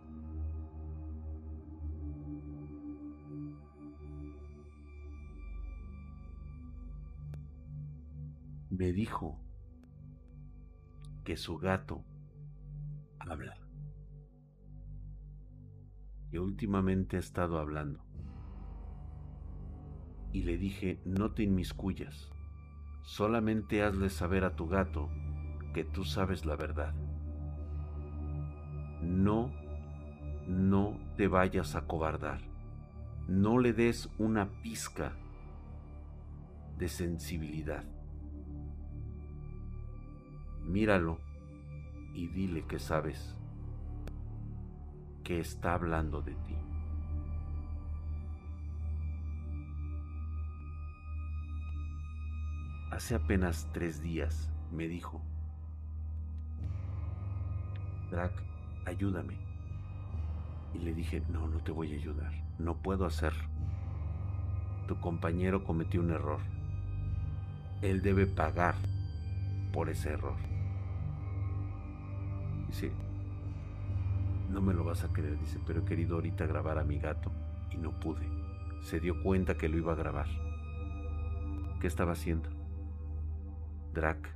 me dijo que su gato habla. Y últimamente ha estado hablando. Y le dije, no te inmiscuyas, solamente hazle saber a tu gato que tú sabes la verdad. No, no te vayas a cobardar. No le des una pizca de sensibilidad. Míralo y dile que sabes que está hablando de ti. Hace apenas tres días me dijo, Drac, ayúdame. Y le dije, no, no te voy a ayudar, no puedo hacerlo. Tu compañero cometió un error. Él debe pagar por ese error. Dice, no me lo vas a creer, dice, pero he querido ahorita grabar a mi gato y no pude. Se dio cuenta que lo iba a grabar. ¿Qué estaba haciendo? Drac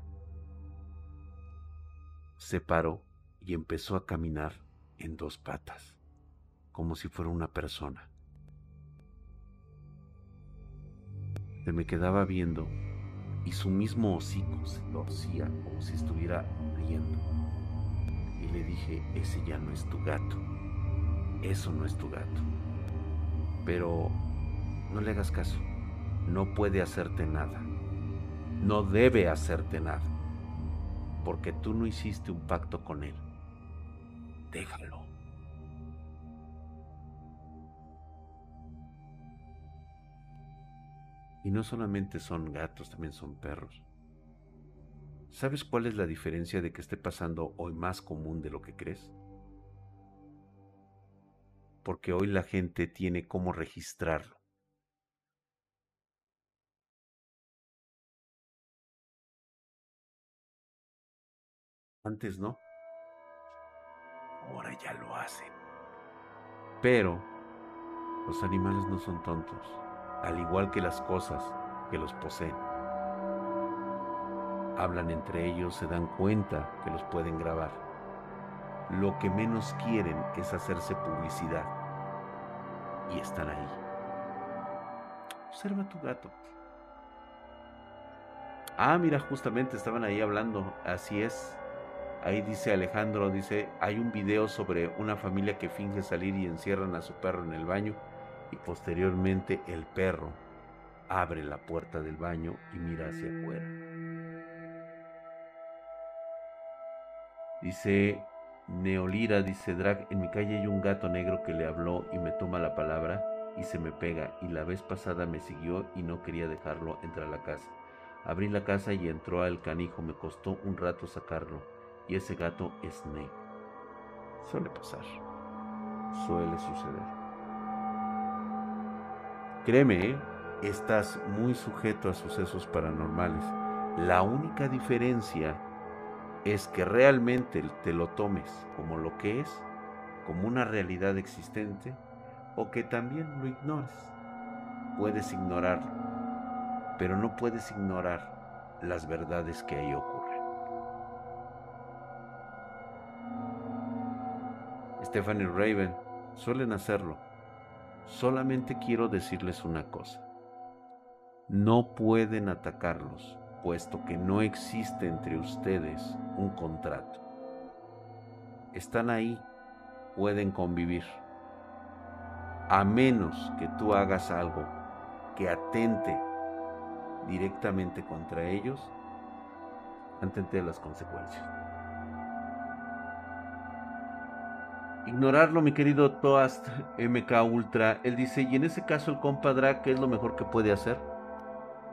se paró y empezó a caminar en dos patas, como si fuera una persona. Se me quedaba viendo y su mismo hocico se torcía como si estuviera riendo. Y le dije, ese ya no es tu gato, eso no es tu gato. Pero no le hagas caso, no puede hacerte nada, no debe hacerte nada, porque tú no hiciste un pacto con él déjalo. Y no solamente son gatos, también son perros. ¿Sabes cuál es la diferencia de que esté pasando hoy más común de lo que crees? Porque hoy la gente tiene cómo registrarlo. Antes no ya lo hacen. Pero los animales no son tontos, al igual que las cosas que los poseen. Hablan entre ellos, se dan cuenta que los pueden grabar. Lo que menos quieren es hacerse publicidad. Y están ahí. Observa tu gato. Ah, mira, justamente estaban ahí hablando. Así es. Ahí dice Alejandro, dice, hay un video sobre una familia que finge salir y encierran a su perro en el baño y posteriormente el perro abre la puerta del baño y mira hacia afuera. Dice Neolira, dice Drag, en mi calle hay un gato negro que le habló y me toma la palabra y se me pega y la vez pasada me siguió y no quería dejarlo entrar a la casa. Abrí la casa y entró al canijo, me costó un rato sacarlo y ese gato es negro. Suele pasar, suele suceder. Créeme, ¿eh? estás muy sujeto a sucesos paranormales. La única diferencia es que realmente te lo tomes como lo que es, como una realidad existente, o que también lo ignores. Puedes ignorarlo, pero no puedes ignorar las verdades que hay ocurren. Stephanie Raven suelen hacerlo. Solamente quiero decirles una cosa. No pueden atacarlos, puesto que no existe entre ustedes un contrato. Están ahí, pueden convivir. A menos que tú hagas algo que atente directamente contra ellos, atente las consecuencias. Ignorarlo, mi querido Toast MK Ultra. Él dice, y en ese caso el compadre, ¿qué es lo mejor que puede hacer?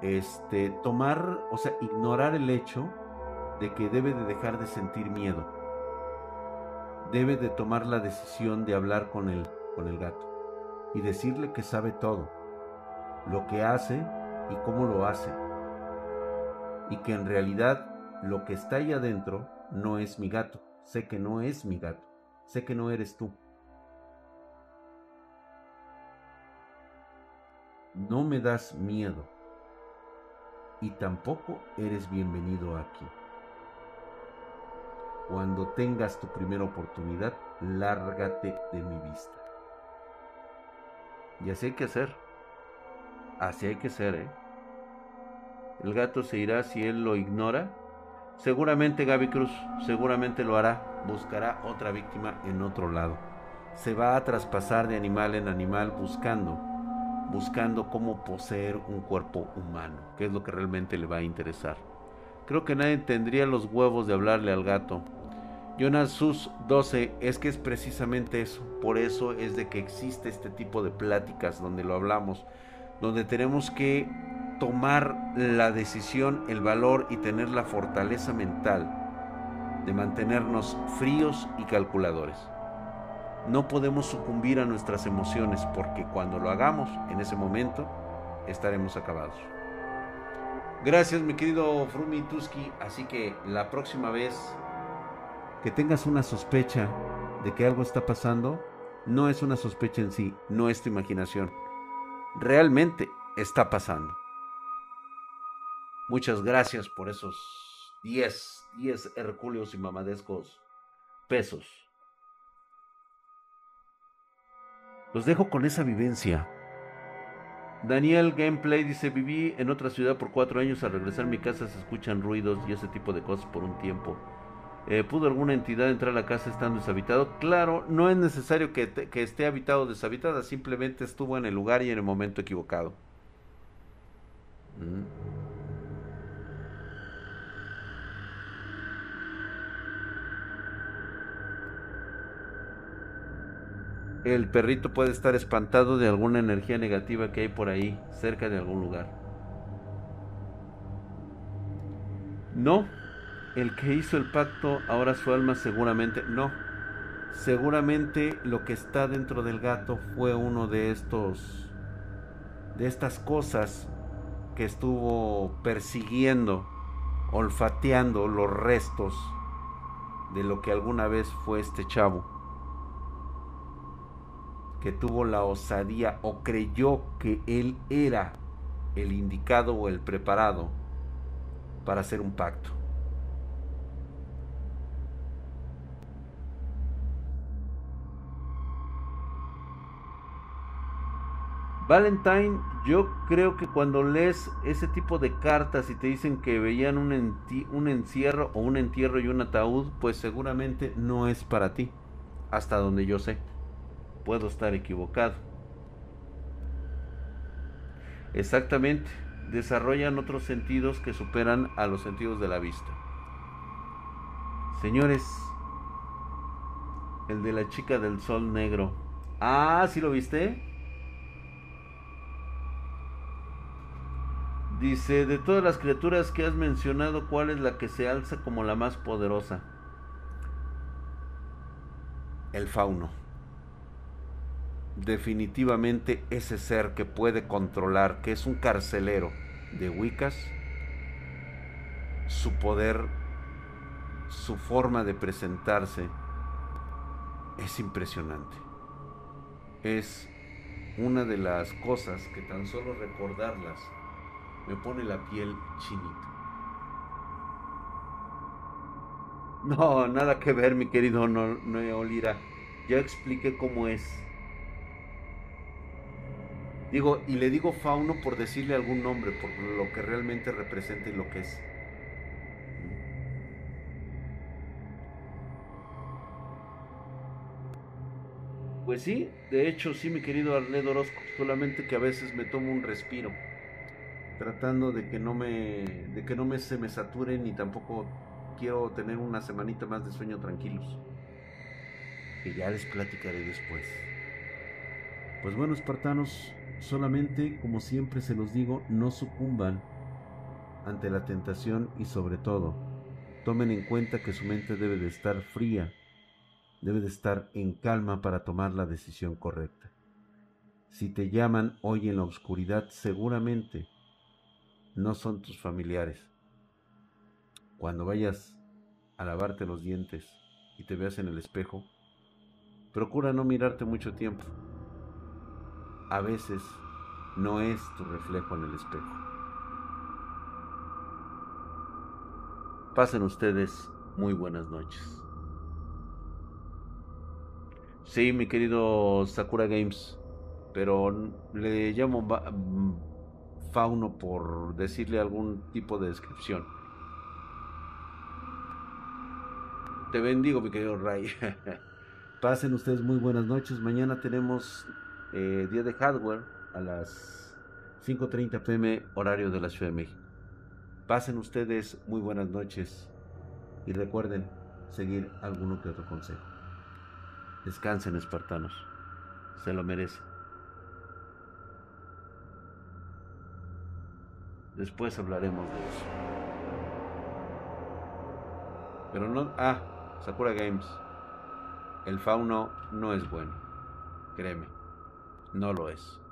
Este, tomar, o sea, ignorar el hecho de que debe de dejar de sentir miedo. Debe de tomar la decisión de hablar con el, con el gato y decirle que sabe todo, lo que hace y cómo lo hace. Y que en realidad lo que está ahí adentro no es mi gato. Sé que no es mi gato sé que no eres tú. No me das miedo. y tampoco eres bienvenido aquí. Cuando tengas tu primera oportunidad, lárgate de mi vista. Y así hay que hacer. Así hay que ser, ¿eh? El gato se irá si él lo ignora. Seguramente Gaby Cruz, seguramente lo hará. Buscará otra víctima en otro lado. Se va a traspasar de animal en animal buscando, buscando cómo poseer un cuerpo humano, que es lo que realmente le va a interesar. Creo que nadie tendría los huevos de hablarle al gato. Jonas Sus 12 es que es precisamente eso. Por eso es de que existe este tipo de pláticas donde lo hablamos, donde tenemos que tomar la decisión, el valor y tener la fortaleza mental de mantenernos fríos y calculadores. No podemos sucumbir a nuestras emociones porque cuando lo hagamos, en ese momento, estaremos acabados. Gracias mi querido Frumi Tuski, así que la próxima vez que tengas una sospecha de que algo está pasando, no es una sospecha en sí, no es tu imaginación. Realmente está pasando. Muchas gracias por esos 10, 10 hercúleos y mamadescos pesos. Los dejo con esa vivencia. Daniel Gameplay dice, viví en otra ciudad por cuatro años, al regresar a mi casa se escuchan ruidos y ese tipo de cosas por un tiempo. Eh, ¿Pudo alguna entidad entrar a la casa estando deshabitado? Claro, no es necesario que, esté habitado o deshabitada, simplemente estuvo en el lugar y en el momento equivocado. Mm. El perrito puede estar espantado de alguna energía negativa que hay por ahí, cerca de algún lugar. No, el que hizo el pacto, ahora su alma seguramente no. Seguramente lo que está dentro del gato fue uno de estos de estas cosas que estuvo persiguiendo, olfateando los restos de lo que alguna vez fue este chavo que tuvo la osadía o creyó que él era el indicado o el preparado para hacer un pacto. Valentine, yo creo que cuando lees ese tipo de cartas y te dicen que veían un, un encierro o un entierro y un ataúd, pues seguramente no es para ti, hasta donde yo sé. Puedo estar equivocado. Exactamente, desarrollan otros sentidos que superan a los sentidos de la vista. Señores, el de la chica del sol negro. Ah, ¿sí lo viste? Dice, de todas las criaturas que has mencionado, ¿cuál es la que se alza como la más poderosa? El fauno. Definitivamente ese ser que puede controlar, que es un carcelero de Wiccas, su poder, su forma de presentarse es impresionante. Es una de las cosas que tan solo recordarlas me pone la piel chinita. No, nada que ver, mi querido Neolira. Ya expliqué cómo es. Digo, y le digo fauno por decirle algún nombre, por lo que realmente representa y lo que es. Pues sí, de hecho sí, mi querido Arnedo Orozco, solamente que a veces me tomo un respiro tratando de que no me de que no me se me saturen ni tampoco quiero tener una semanita más de sueño tranquilos que ya les platicaré después pues bueno espartanos solamente como siempre se los digo no sucumban ante la tentación y sobre todo tomen en cuenta que su mente debe de estar fría debe de estar en calma para tomar la decisión correcta si te llaman hoy en la oscuridad seguramente no son tus familiares. Cuando vayas a lavarte los dientes y te veas en el espejo, procura no mirarte mucho tiempo. A veces no es tu reflejo en el espejo. Pasen ustedes muy buenas noches. Sí, mi querido Sakura Games, pero le llamo mm, fauno por decirle algún tipo de descripción. Te bendigo, mi querido Ray. [laughs] Pasen ustedes muy buenas noches. Mañana tenemos eh, día de hardware a las 5.30 pm horario de la Ciudad de México. Pasen ustedes muy buenas noches y recuerden seguir alguno que otro consejo. Descansen, espartanos. Se lo merecen. Después hablaremos de eso. Pero no... Ah, Sakura Games. El fauno no es bueno. Créeme. No lo es.